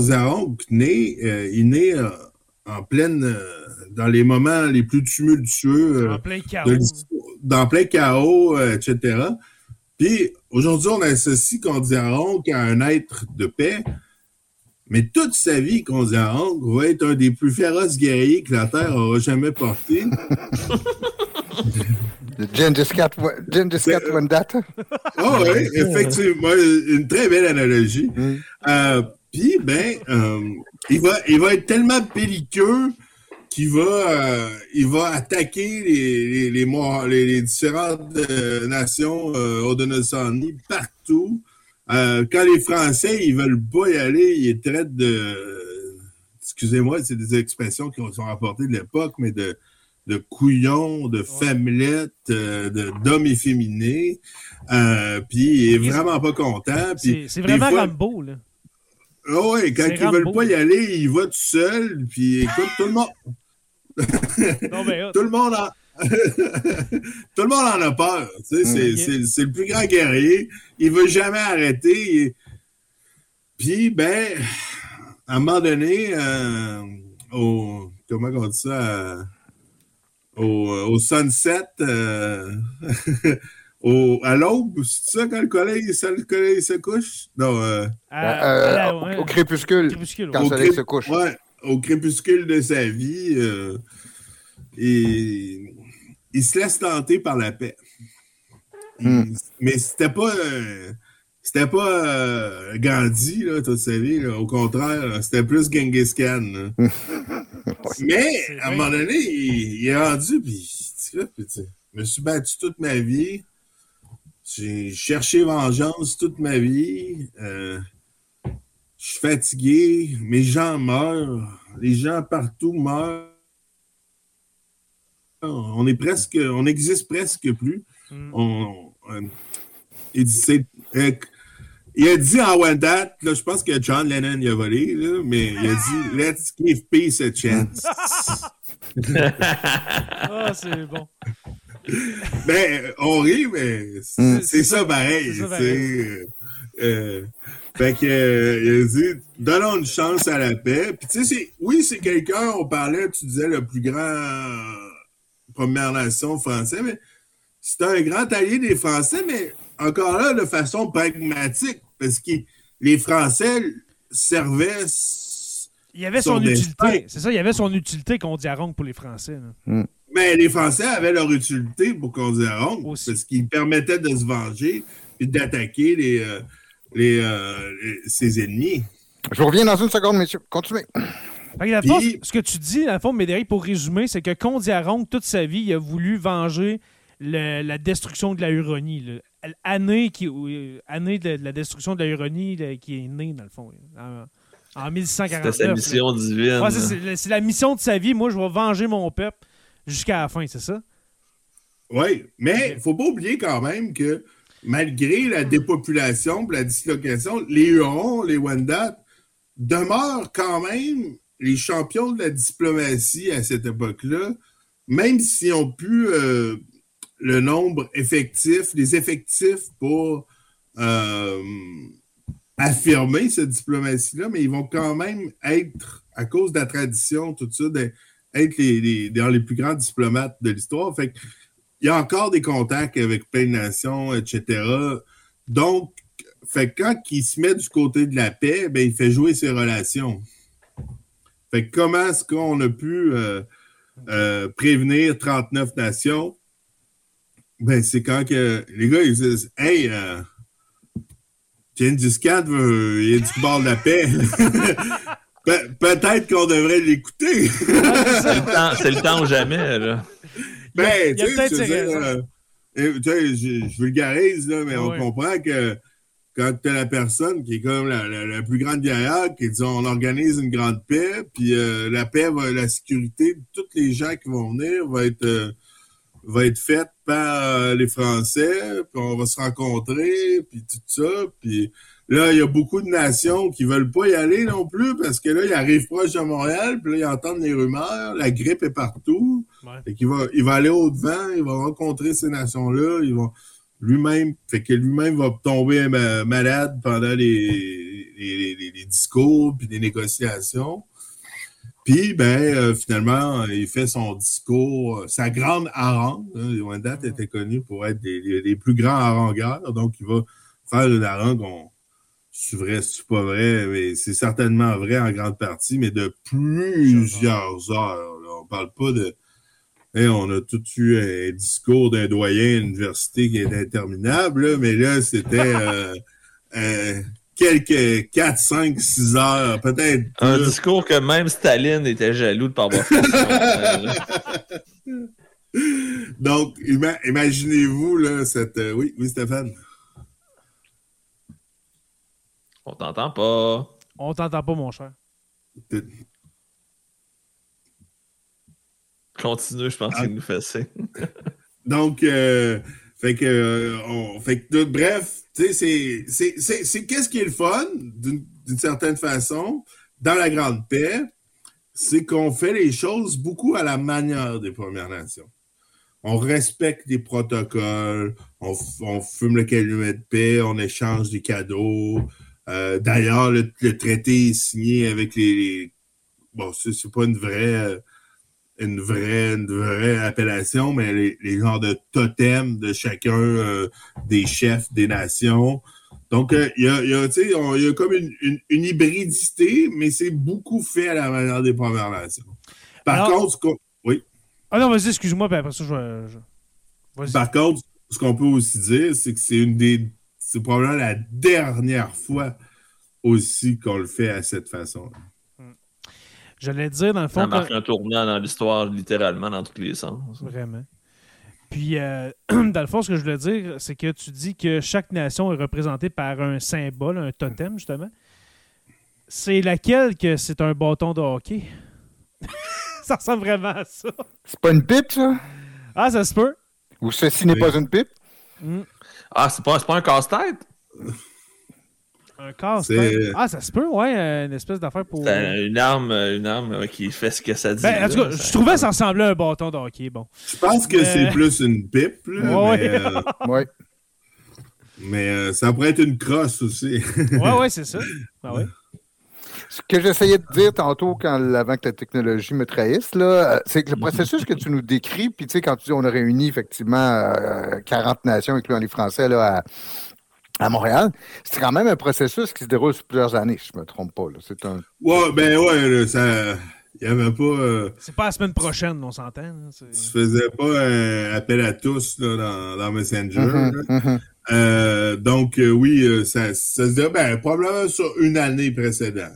naît, il naît en pleine, dans les moments les plus tumultueux, en plein chaos, dans plein chaos, etc. Puis aujourd'hui, on associe Kondiaronk à un être de paix, mais toute sa vie, Kondiaronk va être un des plus féroces guerriers que la Terre aura jamais porté. Gengis Khan Vendetta. Oh oui, effectivement, une très belle analogie. Mm. Euh, puis, ben, euh, il, va, il va être tellement pelliqueux qui va, euh, il va attaquer les, les, les, différentes euh, nations euh, partout. Euh, quand les Français, ils veulent pas y aller, ils traitent de, excusez-moi, c'est des expressions qui sont rapportées de l'époque, mais de, de couillons, de femmelettes, d'hommes efféminés. puis il est vraiment pas content. C'est vraiment fois, Rambo, là. Ah oui, quand ils veulent pas y aller, il va tout seul. Puis écoute, tout le monde, tout, le monde en... Tout le monde en a peur. c'est, le plus grand guerrier. Il ne veut jamais arrêter. Puis, ben, à un moment donné, euh, au, comment on dit ça? Au, sunset, euh, au, à l'aube, c'est ça quand le collègue, le collègue se couche? Non. Euh, au crépuscule. Quand le soleil se couche. Ouais, au crépuscule de sa vie, euh, et il se laisse tenter par la paix. Hmm. Mais c'était pas. Euh, c'était pas euh, Gandhi, là, toute sa vie. Au contraire, c'était plus Genghis Khan. Mais, à un moment donné, il, est rendu, puis, je me suis battu toute ma vie. J'ai cherché vengeance toute ma vie. Je suis fatigué, mes gens meurent, les gens partout meurent. On est presque, on n'existe presque plus. Mm. On, euh, euh, il, a dit en One That, là, je pense que John Lennon y a volé, là, mais il a dit Let's give peace a chance. oh, c'est bon. Ben, on rit, mais c'est ça, pareil. Ça pareil. Euh, fait que, euh, il a dit, donnons une chance à la paix. Puis, tu sais, oui, c'est quelqu'un, on parlait, tu disais, le plus grand Première Nation français, mais c'est un grand allié des Français, mais encore là, de façon pragmatique, parce que les Français servaient. Il y avait son, utilité. C'est ça, il y avait son utilité qu'on dit à pour les Français. Hmm. Mais les Français avaient leur utilité pour qu'on à parce qu'ils permettaient de se venger et d'attaquer les. Euh, euh, les, ses ennemis. Je reviens dans une seconde, messieurs. Continuez. ce que tu dis, à fond, Médéric, pour résumer, c'est que Condiaronc, toute sa vie, il a voulu venger la destruction de la Huronie. Année, qui, année de, la destruction de la Huronie qui est née, dans le fond, en, 1149. C'est sa mission divine. c'est la mission de sa vie. Moi, je vais venger mon peuple jusqu'à la fin, c'est ça? Oui, mais il ne faut pas oublier quand même que malgré la dépopulation, la dislocation, les Hurons, les Wendat demeurent quand même les champions de la diplomatie à cette époque-là, même s'ils ont pu euh, le nombre effectif, les effectifs pour euh, affirmer cette diplomatie-là, mais ils vont quand même être, à cause de la tradition, tout ça, être les, les, les plus grands diplomates de l'histoire. Fait il y a encore des contacts avec plein de nations, etc. Donc, fait quand il se met du côté de la paix, ben, il fait jouer ses relations. Fait comment est-ce qu'on a pu euh, euh, prévenir 39 nations? Ben, c'est quand que les gars, ils disent Hey, euh, Gengis Khan, il y a du bord de la paix. Peut-être qu'on devrait l'écouter. c'est le, temps ou jamais, là. Ben, tu sais, euh, je, vulgarise, là, mais on comprend que quand tu as la personne qui est comme la, plus grande guerrière, qui dit on organise une grande paix, puis euh, la paix, va, la sécurité de tous les gens qui vont venir va être, euh, va être faite par les Français, puis on va se rencontrer, puis tout ça, puis Là, il y a beaucoup de nations qui veulent pas y aller non plus parce que là, ils arrivent proche de Montréal, puis là, ils entendent les rumeurs, la grippe est partout. et qu'il va, il va aller au-devant, il va rencontrer ces nations-là, il va lui-même, fait que lui-même va tomber malade pendant les, les, les, discours puis les négociations. Puis, ben, euh, finalement, il fait son discours, euh, sa grande harangue. Hein, Wendat était connu pour être des, les, plus grands harangueurs, donc il va faire une harangue. C'est vrai, c'est pas vrai, mais c'est certainement vrai en grande partie, mais de plusieurs heures. On parle pas de. on a tout eu un discours d'un doyen à l'université qui est interminable, mais là, c'était euh, euh, quelques 4, 5, 6 heures, peut-être. Un discours que même Staline était jaloux de pas avoir fait. Donc, imaginez-vous, là, cette. Euh, oui, oui, Stéphane. On t'entend pas. On t'entend pas, mon cher. Continue, je pense qu'il nous fait ça. Donc, euh, fait que, euh, on, fait que, bref, tu sais, c'est qu'est-ce qui est le fun, d'une certaine façon, dans la Grande Paix, c'est qu'on fait les choses beaucoup à la manière des Premières Nations. On respecte les protocoles, on, on fume le calumet de paix, on échange des cadeaux, euh, d'ailleurs, le, traité est signé avec les. bon, c'est pas une vraie, euh, une vraie, une vraie appellation, mais les, les genres de totems de chacun euh, des chefs des nations. Donc, il y, a, y, a, y a comme une, une, hybridité, mais c'est beaucoup fait à la manière des Premières Nations. Par contre, ce oui. Ah non, vas-y, excuse-moi, puis après ça, je. Par contre, ce qu'on peut aussi dire, c'est que c'est une des c'est probablement la dernière fois aussi qu'on le fait à cette façon. J'allais dire, dans le fond. Ça marque un tournant dans l'histoire, littéralement, dans tous les sens. Vraiment. Puis, euh, dans le fond, ce que je voulais dire, c'est que tu dis que chaque nation est représentée par un symbole, un totem, justement. C'est laquelle que c'est un bâton de hockey? ça ressemble vraiment à ça. C'est pas une pipe, ça? Ah, ça se peut. Ou ceci n'est pas une pipe? Hmm. Ah, c'est pas, pas un casse-tête? Un casse-tête? Ah, ça se peut, ouais, une espèce d'affaire pour. C'est une arme, une arme qui fait ce que ça dit. Ben, en tout cas, je trouvais que ça ressemblait à un bâton de hockey. Bon. Je pense que c'est plus une pipe. Là, ouais. Mais, euh, ouais. mais euh, ça pourrait être une crosse aussi. ouais, ouais, c'est ça. Ah, ouais. Ce que j'essayais de dire tantôt quand, avant que la technologie me trahisse, euh, c'est que le processus que tu nous décris, puis tu sais, quand tu dis on a réuni effectivement 40 euh, nations, incluant les Français, là, à, Montréal, c'est quand même un processus qui se déroule sur plusieurs années, si je ne me trompe pas. C'est un... Ouais, ben ouais, ça. Il n'y avait pas. Euh, c'est pas la semaine prochaine, on s'entend. Hein, tu faisais pas un appel à tous là, dans, Messenger. Mm-hmm, mm-hmm. donc, oui, ça, ça se dit ben, probablement sur une année précédente.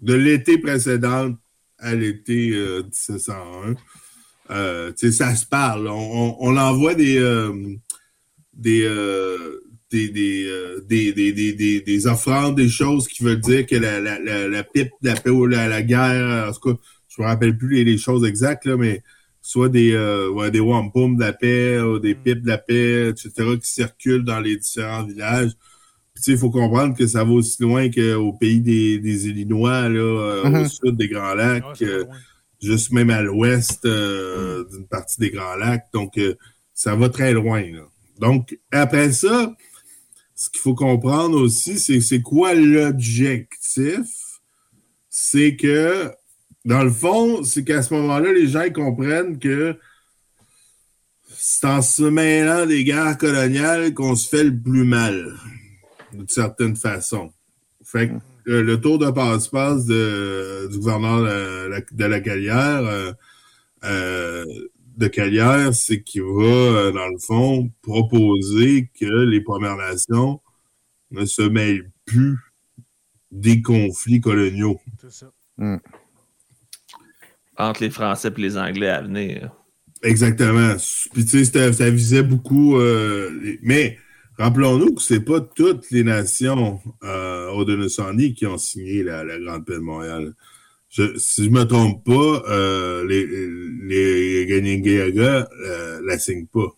De l'été précédent à l'été 1701. Euh, ça se parle. On, on, envoie des, euh, euh, des, des, des, des, offrandes, des choses qui veulent dire que la, la, la, pipe de la paix ou la, la guerre, en tout cas, je me rappelle plus les, choses exactes, là, mais soit des, des wampum de la paix ou des mm. pipes de la paix, etc., qui circulent dans les différents villages il faut comprendre que ça va aussi loin qu'au pays des, des Illinois, là, euh, au mm-hmm. sud des Grands Lacs, euh, juste même à l'ouest euh, d'une partie des Grands Lacs. Donc, ça va très loin. Donc, après ça, ce qu'il faut comprendre aussi, c'est c'est quoi l'objectif? C'est que, dans le fond, c'est qu'à ce moment-là, les gens comprennent que c'est en se mêlant des guerres coloniales qu'on se fait le plus mal d'une certaine façon. Fait que euh, le tour de passe-passe du gouverneur de la, Calière, euh, euh, de Calière, c'est qu'il va, dans le fond, proposer que les Premières Nations ne se mêlent plus des conflits coloniaux. C'est ça. Hmm. Entre les Français et les Anglais à venir. Exactement. Puis tu sais, ça visait beaucoup. Euh, mais rappelons-nous que c'est pas toutes les nations euh, Haudenosaunee qui ont signé la, Grande Paix de Montréal. Si je me trompe pas, euh, les, les euh, la signent pas.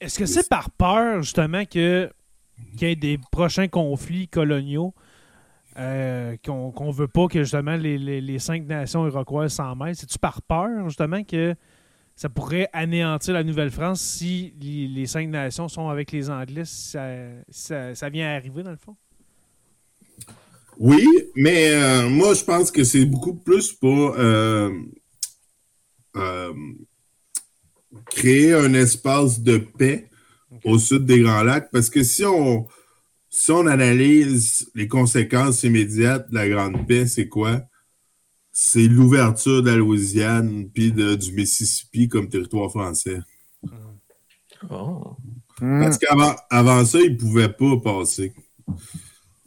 Est-ce que c'est par peur, justement, que qu'il y ait des prochains conflits coloniaux euh, qu'on ne veut pas que justement les, cinq nations iroquoises s'en mêlent? C'est-tu par peur, justement, que ça pourrait anéantir la Nouvelle-France si les, cinq nations sont avec les Anglais, ça, ça, vient arriver, dans le fond? Oui, mais euh, moi, je pense que c'est beaucoup plus pour euh, créer un espace de paix au sud des Grands Lacs, parce que si on, si on analyse les conséquences immédiates de la Grande Paix, c'est quoi? C'est l'ouverture de la Louisiane puis du Mississippi comme territoire français. Oh. Parce qu'avant avant ça, ils ne pouvaient pas passer.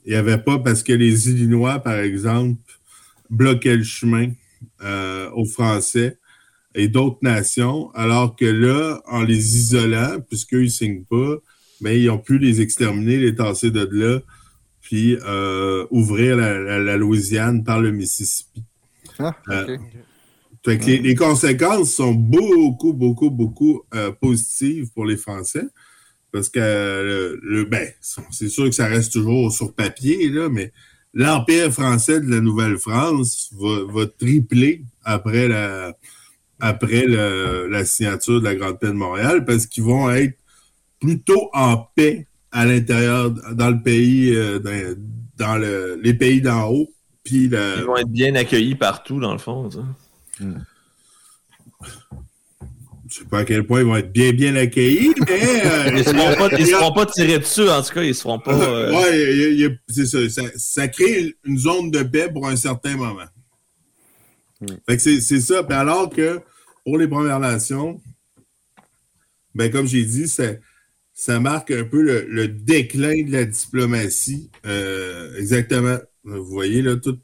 Il n'y avait pas parce que les Illinois, par exemple, bloquaient le chemin euh, aux Français et d'autres nations, alors que là, en les isolant, puisqu'ils ne signent pas, mais ils ont pu les exterminer, les tasser de là, puis euh, ouvrir la, Louisiane par le Mississippi. Ah, euh, les, conséquences sont beaucoup, beaucoup, beaucoup positives pour les Français. Parce que le, ben, c'est sûr que ça reste toujours sur papier, là, mais l'Empire français de la Nouvelle-France va, va, tripler après la après la signature de la Grande Paix de Montréal parce qu'ils vont être plutôt en paix à l'intérieur, dans le pays, euh, dans, les pays d'en haut. Puis Ils vont être bien accueillis partout, dans le fond. Ça. Hmm. Je sais pas à quel point ils vont être bien bien accueillis, mais. Euh, ils ne seront, pas, seront pas tirés dessus, en tout cas, ils seront pas. Euh, ouais, c'est ça, ça, crée une zone de paix pour un certain moment. Fait que c'est ça. alors que pour les Premières Nations, ben, comme j'ai dit, c'est ça marque un peu le, déclin de la diplomatie. Euh, exactement. Vous voyez, là, tout.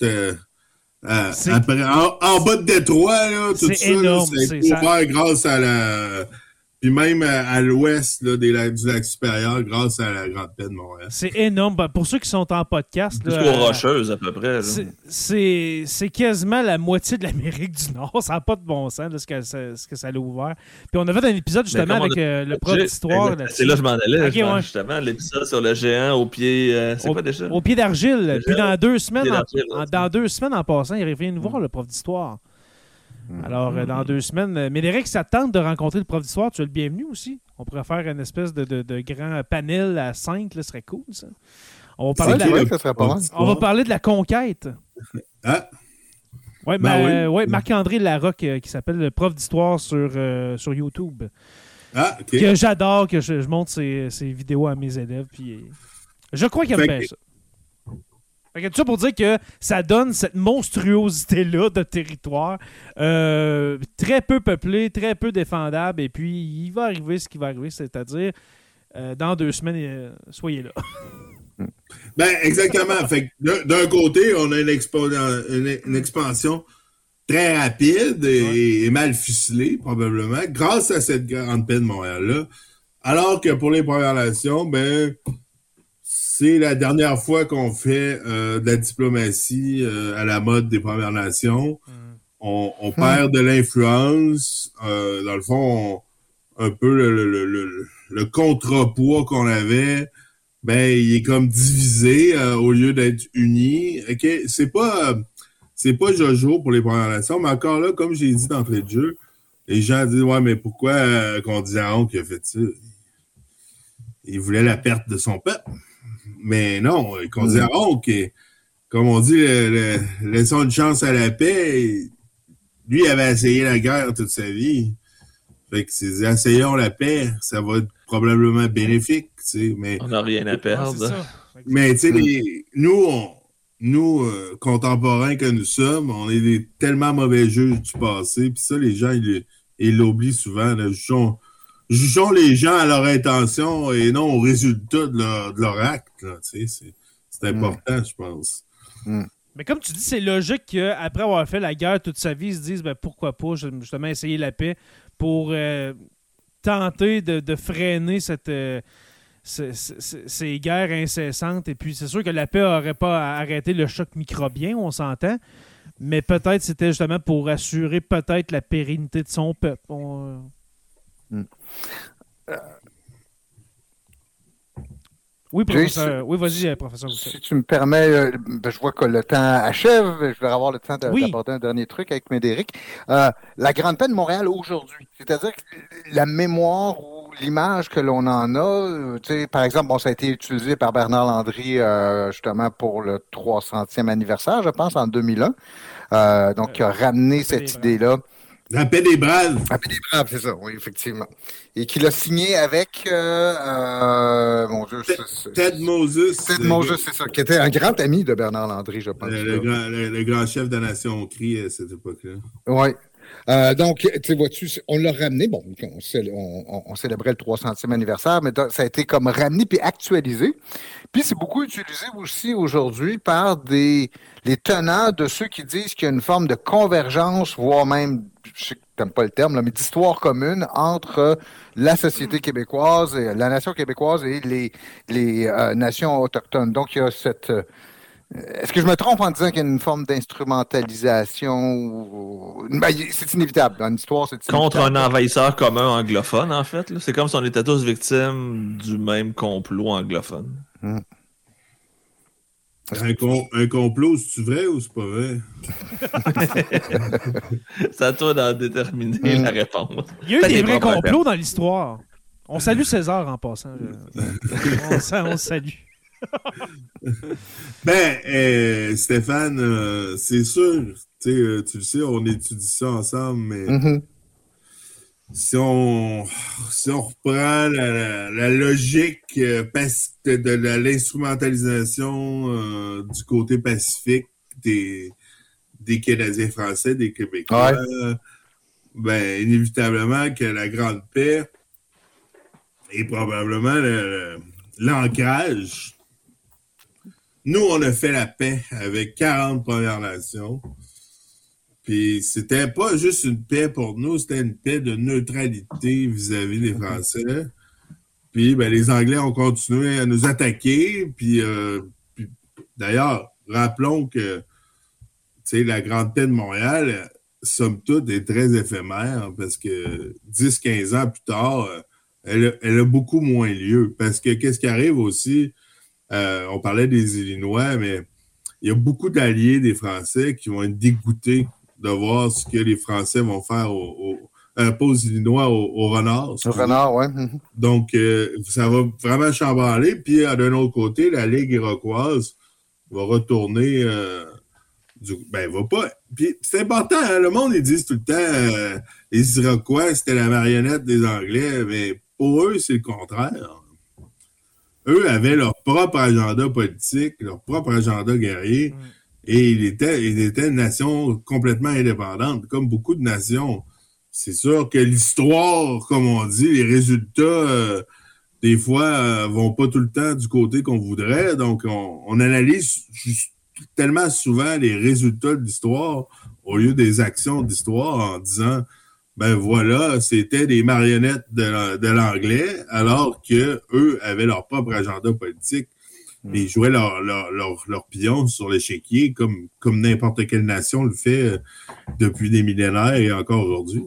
Euh, après, en, bas de Détroit, là, tout ça, c'est grâce à la puis même à, l'ouest du lac supérieur, grâce à la Grande Paix de Montréal. C'est énorme. Ben, pour ceux qui sont en podcast. Rocheuses, à peu près. C'est quasiment la moitié de l'Amérique du Nord. Ça n'a pas de bon sens ce, que ça, ce que ça a ouvert. Puis on a fait un épisode justement avec euh, le prof d'histoire. C'est là que je m'en allais. Justement, l'épisode sur le géant au pied. Euh, c'est quoi déjà? Au pied d'argile. Puis dans deux, semaines, en, dans deux semaines en passant, il revient nous voir, le prof d'histoire. Mhm. Alors, euh, dans deux semaines, euh, Médéric, ça tente de rencontrer le prof d'histoire? Tu es le bienvenu aussi? On pourrait faire une espèce de, grand panel à cinq. Ce serait cool, ça. On va parler, de la... On va parler de la conquête. Ah! Ouais, ben ouais, Marc-André Larocque, euh, qui s'appelle le prof d'histoire sur, sur YouTube. Ah, Que j'adore, que je, montre ses, vidéos à mes élèves. Puis, je crois qu'il aime bien ça. Fait que tout ça pour dire que ça donne cette monstruosité-là de territoire, euh, très peu peuplé, très peu défendable, et puis il va arriver ce qui va arriver, c'est-à-dire euh, dans deux semaines, euh, soyez là. ben, exactement. Fait d'un côté, on a une, une, expansion très rapide et, mal ficelée, probablement, grâce à cette grande paix de Montréal-là. Alors que pour les Premières Nations, ben, c'est la dernière fois qu'on fait euh, de la diplomatie euh, à la mode des Premières Nations. Mm. On, perd de l'influence. Euh, dans le fond, un peu le, contrepoids qu'on avait, ben, il est comme divisé au lieu d'être uni. Ok, c'est pas, c'est pas Jojo pour les Premières Nations, mais encore là, comme j'ai dit d'entrée de jeu, les gens disent ouais, mais pourquoi qu'on dit à qui a fait ça? Il voulait la perte de son peuple. Mais non, qu'on dit, oh, comme on dit, laissons une chance à la paix. Lui, il avait essayé la guerre toute sa vie. Fait que c'est essayons la paix, ça va être probablement bénéfique, tu sais, mais... On n'a rien à perdre. Mais, tu sais, nous, nous, euh, contemporains que nous sommes, on est des tellement mauvais juges du passé, puis ça, les gens, ils l'oublient souvent. Là, jugeons les gens à leur intention et non au résultat de leur, acte. C'est C'est mm. important, je pense. Mm. Mais comme tu dis, c'est logique qu'après avoir fait la guerre toute sa vie, ils se disent ben, pourquoi pas justement essayer la paix pour euh, tenter de, freiner cette, euh, ces, guerres incessantes. Et puis, c'est sûr que la paix n'aurait pas arrêté le choc microbien, on s'entend. Mais peut-être c'était justement pour assurer peut-être la pérennité de son peuple. Hmm. Oui, professeur. oui, vas-y, euh, professeur. Si tu me permets, euh, ben, je vois que le temps achève. Je vais avoir le temps d'aborder un dernier truc avec Médéric. Euh, la Grande Peine de Montréal aujourd'hui, c'est-à-dire la mémoire ou l'image que l'on en a, par exemple, bon, ça a été utilisé par Bernard Landry justement pour le 300e anniversaire, je pense, en 2001. donc, il a ramené cette idée-là la paix des Braves. La paix des Braves, c'est ça, oui, effectivement. Et qu'il a signé avec, euh, euh, mon Dieu, Ted Moses. Ted Moses, c'est ça, qui était un grand ami de Bernard Landry, je pense. Le, grand, chef de la nation cri à cette époque-là. Oui. Euh, donc, tu vois-tu, on l'a ramené, bon, on, célébrait le 300e anniversaire, mais ça a été comme ramené puis actualisé. Puis c'est beaucoup utilisé aussi aujourd'hui par les tenants de ceux qui disent qu'il y a une forme de convergence, voire même je sais pas le terme, là, mais d'histoire commune entre la société québécoise, la nation québécoise et les, les euh, nations autochtones. Donc, il y a cette. Euh, est-ce que je me trompe en disant qu'il y a une forme d'instrumentalisation? Ben, c'est inévitable. Dans l'histoire, c'est Contre un envahisseur commun anglophone, en fait. C'est comme si on était tous victimes du même complot anglophone. Hmm. Un, complot, c'est vrai ou c'est pas vrai? c'est à toi d'en déterminer la réponse. Il y a eu des vrais complots dans l'histoire. On salue César en passant. on, salue. ben, euh, Stéphane, euh, c'est sûr, euh, tu le sais, on étudie ça ensemble, mais mm-hmm si on, si on reprend la, logique euh, de, l'instrumentalisation euh, du côté pacifique des, des Canadiens français, des Québécois, ben, inévitablement que la Grande Paix est probablement l'ancrage. Nous, on a fait la paix avec 40 Premières Nations. Puis c'était pas juste une paix pour nous, c'était une paix de neutralité vis-à-vis des Français. Puis ben, les Anglais ont continué à nous attaquer. Puis, euh, d'ailleurs, rappelons que la Grande Paix de Montréal, somme toute, est très éphémère parce que 10-15 ans plus tard, elle, a beaucoup moins lieu. Parce que qu'est-ce qui arrive aussi? Euh, on parlait des Illinois, mais il y a beaucoup d'alliés des Français qui vont être dégoûtés de voir ce que les Français vont faire au, euh, pas aux Illinois, aux, renards. Aux renards, oui. Donc, euh, ça va vraiment chamballer. Puis, d'un autre côté, la Ligue iroquoise va retourner. Euh, du, ben, va pas. Puis, c'est important, hein, le monde, ils disent tout le temps les Iroquois, c'était la marionnette des Anglais, mais pour eux, c'est le contraire. Eux avaient leur propre agenda politique, leur propre agenda guerrier. Mm. Et il était, il était une nation complètement indépendante, comme beaucoup de nations. C'est sûr que l'histoire, comme on dit, les résultats, euh, des fois, euh, vont pas tout le temps du côté qu'on voudrait. Donc, on, analyse tellement souvent les résultats de l'histoire au lieu des actions d'histoire en disant, ben voilà, c'était des marionnettes de l'anglais, alors que eux avaient leur propre agenda politique ils jouaient leur, leur, leur, pion sur l'échiquier comme, comme n'importe quelle nation le fait euh, depuis des millénaires et encore aujourd'hui.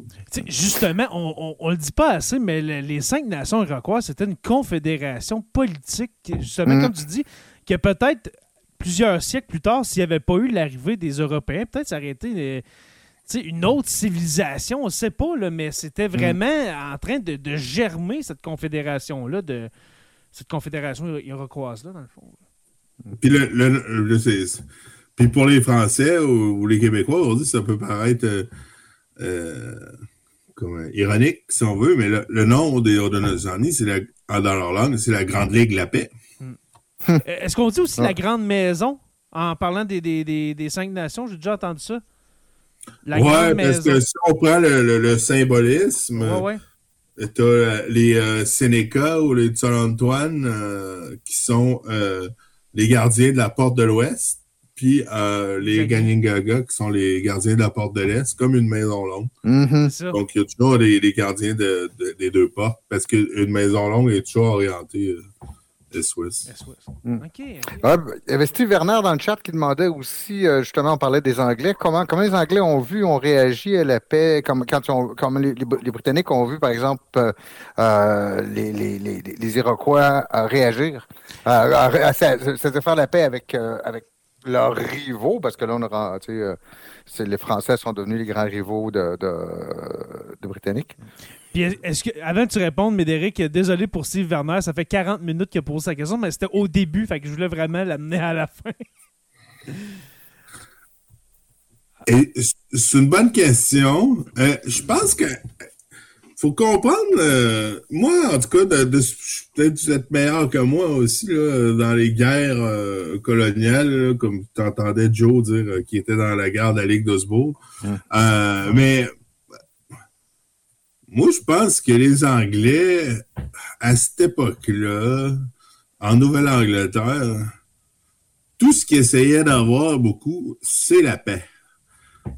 Justement, on ne le dit pas assez, mais les cinq nations iroquoises, c'était une confédération politique, justement, mm. comme tu dis, que peut-être plusieurs siècles plus tard, s'il n'y avait pas eu l'arrivée des Européens, peut-être ça aurait été euh, une autre civilisation, on ne sait pas, là, mais c'était mm. vraiment en train de, de germer, cette confédération-là de cette confédération iroquoise-là, dans le fond. Puis, le, Puis pour les Français ou, les Québécois, aujourd'hui, ça peut paraître euh, euh, ironique, si on veut, mais le, nom des Haudenosaunee, c'est dans leur langue, c'est la Grande Ligue de la Paix. Euh, est-ce qu'on dit aussi la Grande Maison? En parlant des, des, cinq nations? J'ai déjà entendu ça. La ouais, parce que si on prend le, symbolisme, ouais, ouais. T'as euh, les euh, Sénéca ou les Tsar Antoine euh, qui sont les gardiens de la porte de l'Ouest, puis euh, les Ganingaga, qui sont les gardiens de la porte de l'Est, comme une maison longue. Mm-hmm. Donc, il y a toujours les, gardiens des deux portes, parce qu'une maison longue est toujours orientée euh, Est-Ouest. Mm. il y avait Steve Werner dans le chat qui demandait aussi, euh, justement, on parlait des Anglais, comment, comment les Anglais ont vu, ont réagi à la paix, comme, quand comme les, Britanniques ont vu, par exemple, les, les, Iroquois réagir, à, à, faire la paix avec, avec leurs rivaux, parce que là, on a, euh, les Français sont devenus les grands rivaux de, de, Britanniques. Puis est-ce que, avant que tu répondes, Médéric, désolé pour Steve Werner, ça fait 40 minutes qu'il a posé sa question, mais c'était au début, fait que je voulais vraiment l'amener à la fin. c'est une bonne question. Euh, je pense que faut comprendre, euh, moi, en tout cas, de, peut-être vous êtes meilleur que moi aussi là, dans les guerres euh, coloniales, comme tu entendais Joe dire euh, qui était dans la guerre de la Ligue d'Osbourg. mais moi, je pense que les Anglais, à cette époque-là, en Nouvelle-Angleterre, tout ce qu'ils essayaient d'avoir beaucoup, c'est la paix.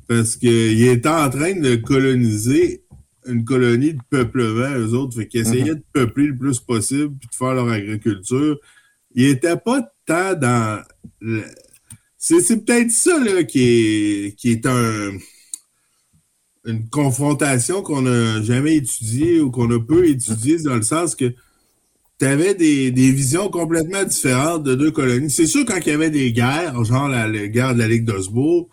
Parce qu'ils étaient en train de coloniser une colonie de peuplement, eux autres, fait qu'ils essayaient mhm. de peupler le plus possible puis de faire leur agriculture. Ils n'étaient pas tant dans. C'est peut-être ça là, qui est, qui est un, une confrontation qu'on n'a jamais étudiée ou qu'on a peu étudiée dans le sens que tu avais des, des, visions complètement différentes de deux colonies. C'est sûr, quand il y avait des guerres, genre la, la guerre de la Ligue d'Osbourg,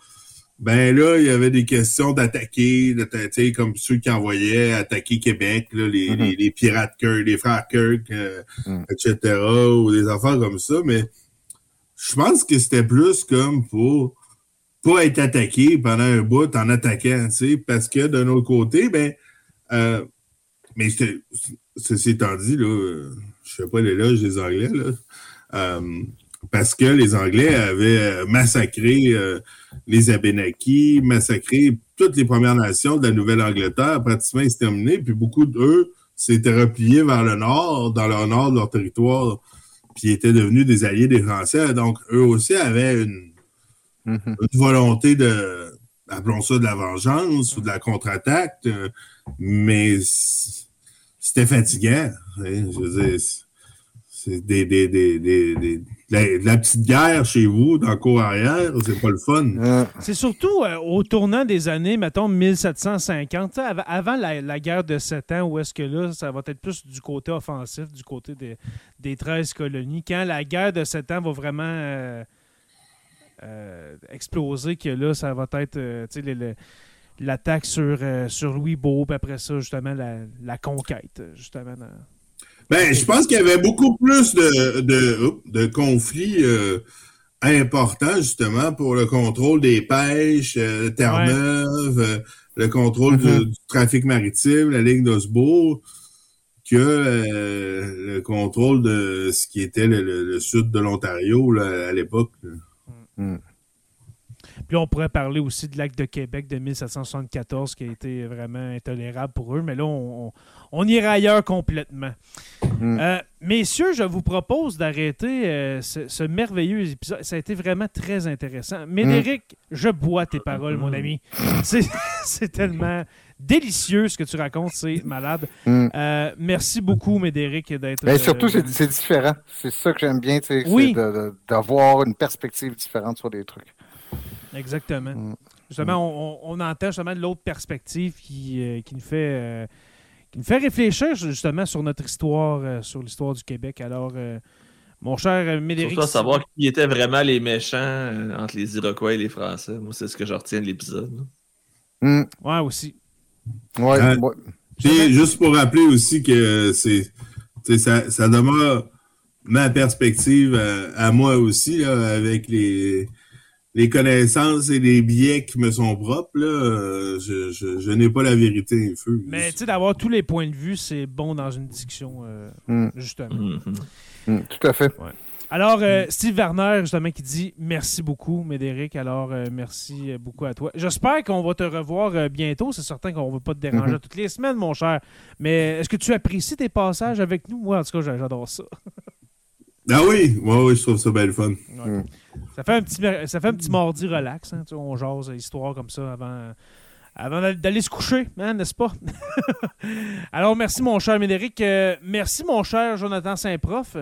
ben là, il y avait des questions d'attaquer, de, comme ceux qui envoyaient attaquer Québec, là, les, mm-hmm. les, pirates Kirk, les frères Kirk, euh, mm. etc., ou des affaires comme ça, mais je pense que c'était plus comme pour pas être attaqué pendant un bout en attaquant, tu sais, parce que d'un autre côté, ben, euh, mais ceci étant dit, là, je fais pas l'éloge des Anglais, là, euh, parce que les Anglais avaient massacré les Abénakis, massacré toutes les Premières Nations de la Nouvelle-Angleterre, pratiquement exterminées, puis beaucoup d'eux s'étaient repliés vers le nord, dans le nord de leur territoire, puis étaient devenus des alliés des Français. Donc, eux aussi avaient une, mm-hmm. volonté de, appelons ça de la vengeance ou de la contre-attaque, euh, mais c'était fatigant. Hein, je veux dire, c'est des, des, des, la, petite guerre chez vous, dans le cours arrière, c'est pas le fun. C'est surtout euh, au tournant des années, mettons, 1750, avant la, guerre de Sept ans, où est-ce que là, ça va être plus du côté offensif, du côté des, des 13 colonies. Quand la guerre de Sept ans va vraiment euh, euh, exploser, que là, ça va être l'attaque sur, sur Louis Beau, puis après ça, justement, la, conquête, justement. Ben, je pense qu'il y avait beaucoup plus de, de, de conflits euh, importants, justement, pour le contrôle des pêches, euh, Terre-Neuve, euh, le contrôle mm-hmm. du, trafic maritime, la ligne d'Osbourg, que le contrôle de ce qui était le, sud de l'Ontario à l'époque. Mm. Puis on pourrait parler aussi de l'acte de Québec de 1774 qui a été vraiment intolérable pour eux, mais là, on, on ira ailleurs complètement. Hmm. Euh, messieurs, je vous propose d'arrêter euh, ce, merveilleux épisode. Ça a été vraiment très intéressant. Médéric, hmm. je bois tes paroles, mon ami. C'est tellement délicieux ce que tu racontes, c'est malade. Hmm. Euh, merci beaucoup, Médéric, d'être. Mais ben, surtout, c'est différent. C'est ça que j'aime bien, oui. d'avoir une perspective différente sur des trucs. Exactement. Justement, on, entend justement l'autre perspective qui, qui nous fait qui nous fait réfléchir justement sur notre histoire, euh, sur l'histoire du Québec. Alors, euh, mon cher euh, Médéric. Surtout savoir qui étaient vraiment les méchants entre les Iroquois et les Français. Moi, c'est ce que je retiens de l'épisode. Mm. Ouais, aussi. Ouais, juste pour rappeler aussi que c'est ça, ça demeure ma perspective à, moi aussi, avec les, les connaissances et les biais qui me sont propres, là, euh, je, n'ai pas la vérité. Feu. Mais tu sais, d'avoir tous les points de vue, c'est bon dans une discussion, euh, hmm. justement. Hmm, hmm. tout à fait. Alors, euh, Steve Werner, justement, qui dit merci beaucoup, Médéric. Alors, merci beaucoup à toi. J'espère qu'on va te revoir bientôt. C'est certain qu'on ne va pas te déranger toutes les semaines, mon cher. Mais est-ce que tu apprécies tes passages avec nous? Moi, en tout cas, j'adore ça. Ah oui, ouais, oui, je trouve ça belle fun. Ça, fait un petit, ça fait un petit mardi relax. Hein, on jase histoire comme ça avant, avant d'aller se coucher, hein, n'est-ce pas? Alors, merci, mon cher Médéric. Euh, merci, mon cher Jonathan Saint-Prof.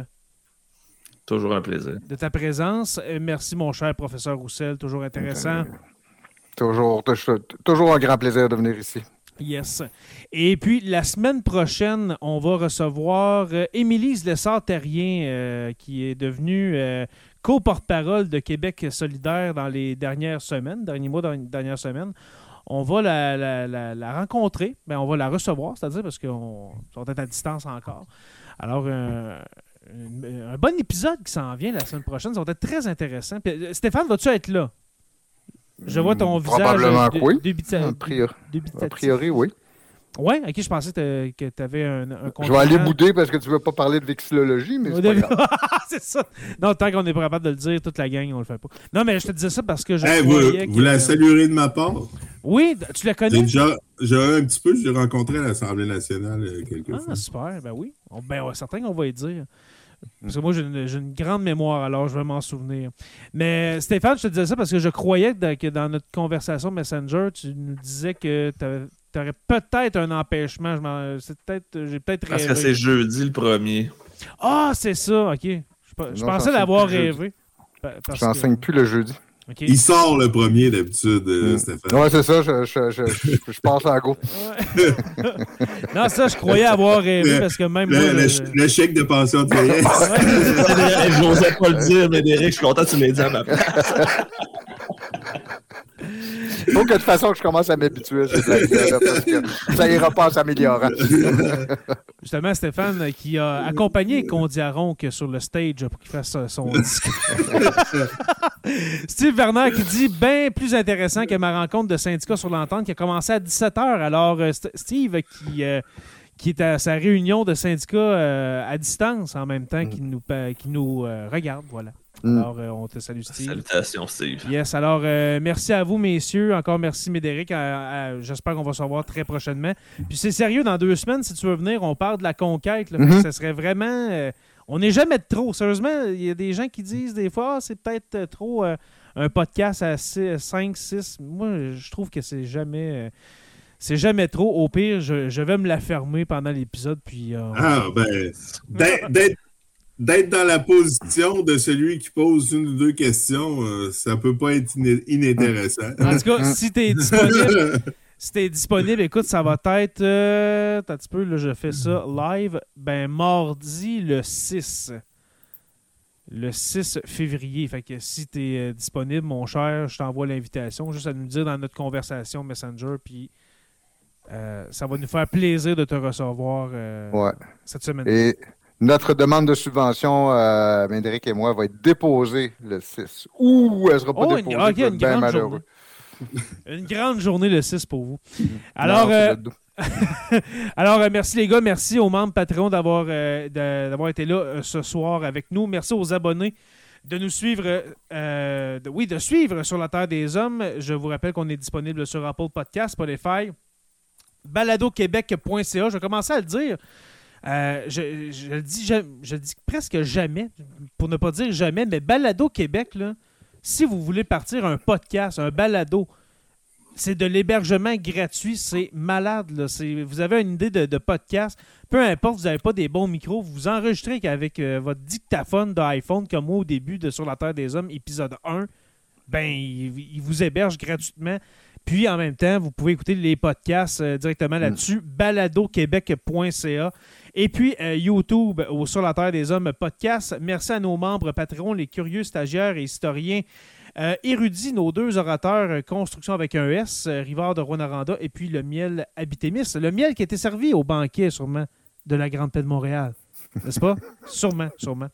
Toujours un plaisir. De ta présence. Euh, merci, mon cher professeur Roussel. Toujours intéressant. Toujours, toujours un grand plaisir de venir ici. Yes. Et puis, la semaine prochaine, on va recevoir euh, Émilise Lessard-Terrien, euh, qui est devenue euh, co-porte-parole de Québec solidaire dans les dernières semaines, derniers mois, dans les dernières semaines. On va la, rencontrer, mais ben, on va la recevoir, c'est-à-dire parce qu'on est à distance encore. Alors, un, bon épisode qui s'en vient la semaine prochaine, ça va être très intéressant. Stéphane, vas-tu être là? Je vois ton visage. Probablement de, oui. a priori, oui. Oui, ok, je pensais que tu avais un, un Je vais aller bouder parce que tu ne veux pas parler de vexillologie, mais c'est pas c'est ça. Non, tant qu'on n'est pas capable de le dire, toute la gang, on le fait pas. Non, mais je te disais ça parce que je hey, vous, vous la saluerez de ma part? Oui, tu la connais? J'ai déjà un petit peu, je l'ai rencontré à l'Assemblée nationale euh, quelques ah, fois. Ah, super, ben oui. ben, ouais, certain qu'on va y dire. Parce que moi, j'ai une, grande mémoire, alors je vais m'en souvenir. Mais Stéphane, je te disais ça parce que je croyais que dans notre conversation Messenger, tu nous disais que tu aurais peut-être un empêchement. peut j'ai peut-être Parce que c'est jeudi le premier. Ah, c'est ça, ok. Je, pensais l'avoir rêvé. Je n'enseigne plus le jeudi. Il sort le premier d'habitude, euh, mm. Stéphane. Ouais, c'est ça, je, je, je, je, passe à go. non, ça, je croyais avoir rêvé parce que même. Le, moi, le, chèque de pension de vieillesse. je n'osais pas le dire, mais Derek, je suis content que tu l'aies dit à ma place. Il faut que de toute façon que je commence à m'habituer à ces blagues-là parce que ça ira pas en s'améliorant. Justement, Stéphane qui a accompagné Condi Aronc sur le stage pour qu'il fasse son discours. Steve Werner qui dit bien plus intéressant que ma rencontre de syndicat sur l'entente qui a commencé à 17h. Alors, euh, Steve qui. Euh, qui est à sa réunion de syndicats euh, à distance en même temps, qui nous, qui nous regarde. Voilà. Mm. Alors, euh, on te salue, Steve. Salutations, Steve. Yes, alors, euh, merci à vous, messieurs. Encore merci, Médéric. J'espère qu'on va se revoir très prochainement. Puis c'est sérieux, dans deux semaines, si tu veux venir, on parle de la conquête. Là, mm-hmm. Ça serait vraiment... Euh, on n'est jamais trop. Sérieusement, il y a des gens qui disent des fois, ah, c'est peut-être trop un podcast à 5, 6. Moi, je trouve que c'est jamais... c'est jamais trop. Au pire, je, vais me la fermer pendant l'épisode. Puis, ah, ben, d'être d'être dans la position de celui qui pose une ou deux questions, euh, ça peut pas être inintéressant. En tout cas, si tu es disponible, si es disponible, écoute, ça va être. Euh, un petit peu, là, je fais ça live. Ben, mardi le 6. Le 6 février. Fait que si tu es euh, disponible, mon cher, je t'envoie l'invitation. Juste à nous dire dans notre conversation Messenger. Puis. ça va nous faire plaisir de te recevoir cette semaine. Et notre demande de subvention, euh, Médéric et moi, va être déposée le 6. Ou elle sera pas oh, déposée. Une, une, grande journée. une grande journée le 6 pour vous. Alors, euh, Alors, euh, merci les gars, merci aux membres Patreon d'avoir d'avoir été là ce soir avec nous. Merci aux abonnés de nous suivre, oui, de suivre sur la Terre des Hommes. Je vous rappelle qu'on est disponible sur Apple Podcast, Spotify, baladoquebec.ca. Je vais commencer à le dire. Euh, je, le dis, je, dis presque jamais, pour ne pas dire jamais, mais Balado Québec, là, si vous voulez partir un podcast, un balado, c'est de l'hébergement gratuit, c'est malade. Là. Vous avez une idée de, podcast, peu importe, vous n'avez pas des bons micros, vous enregistrez avec euh, votre dictaphone d'iPhone, comme moi au début de Sur la Terre des Hommes, épisode 1, ben, il vous héberge gratuitement. Puis en même temps, vous pouvez écouter les podcasts euh, directement mm. là-dessus, baladoquebec.ca. Et puis euh, YouTube au Sur la Terre des Hommes podcast. Merci à nos membres Patreon, les curieux stagiaires et historiens. Euh, érudits, nos deux orateurs, construction avec un S, Rivard de Rwanda et puis le miel Habitémis. Le miel qui a été servi au banquet, sûrement, de la Grande Paix de Montréal. N'est-ce pas? sûrement, sûrement.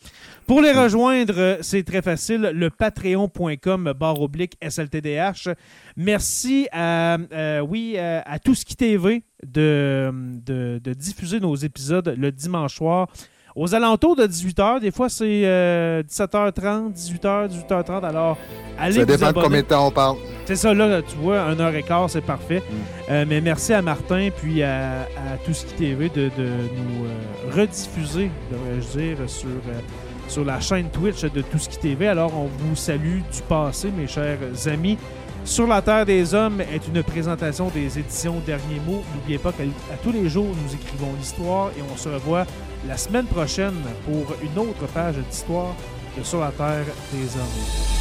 Pour les rejoindre, c'est très facile. Le patreon.com barre oblique SLTDH. Merci à, euh, oui, euh, à, Tout ce qui TV de, de, de diffuser nos épisodes le dimanche soir aux alentours de 18h, des fois c'est 17h30, 18h, 18h30. Alors, allez Ça dépend de combien de temps on parle. C'est ça, là, tu vois, 1h15, c'est parfait. Mm. Euh, mais merci à Martin puis à, à TV de, nous euh, rediffuser, devrais-je dire, sur, euh, sur la chaîne Twitch de Tout ce qui TV. Alors, on vous salue du passé, mes chers amis. Sur la Terre des Hommes est une présentation des éditions Dernier Mot. N'oubliez pas qu'à tous les jours, nous écrivons l'histoire et on se revoit la semaine prochaine pour une autre page d'histoire de Sur la Terre des Hommes.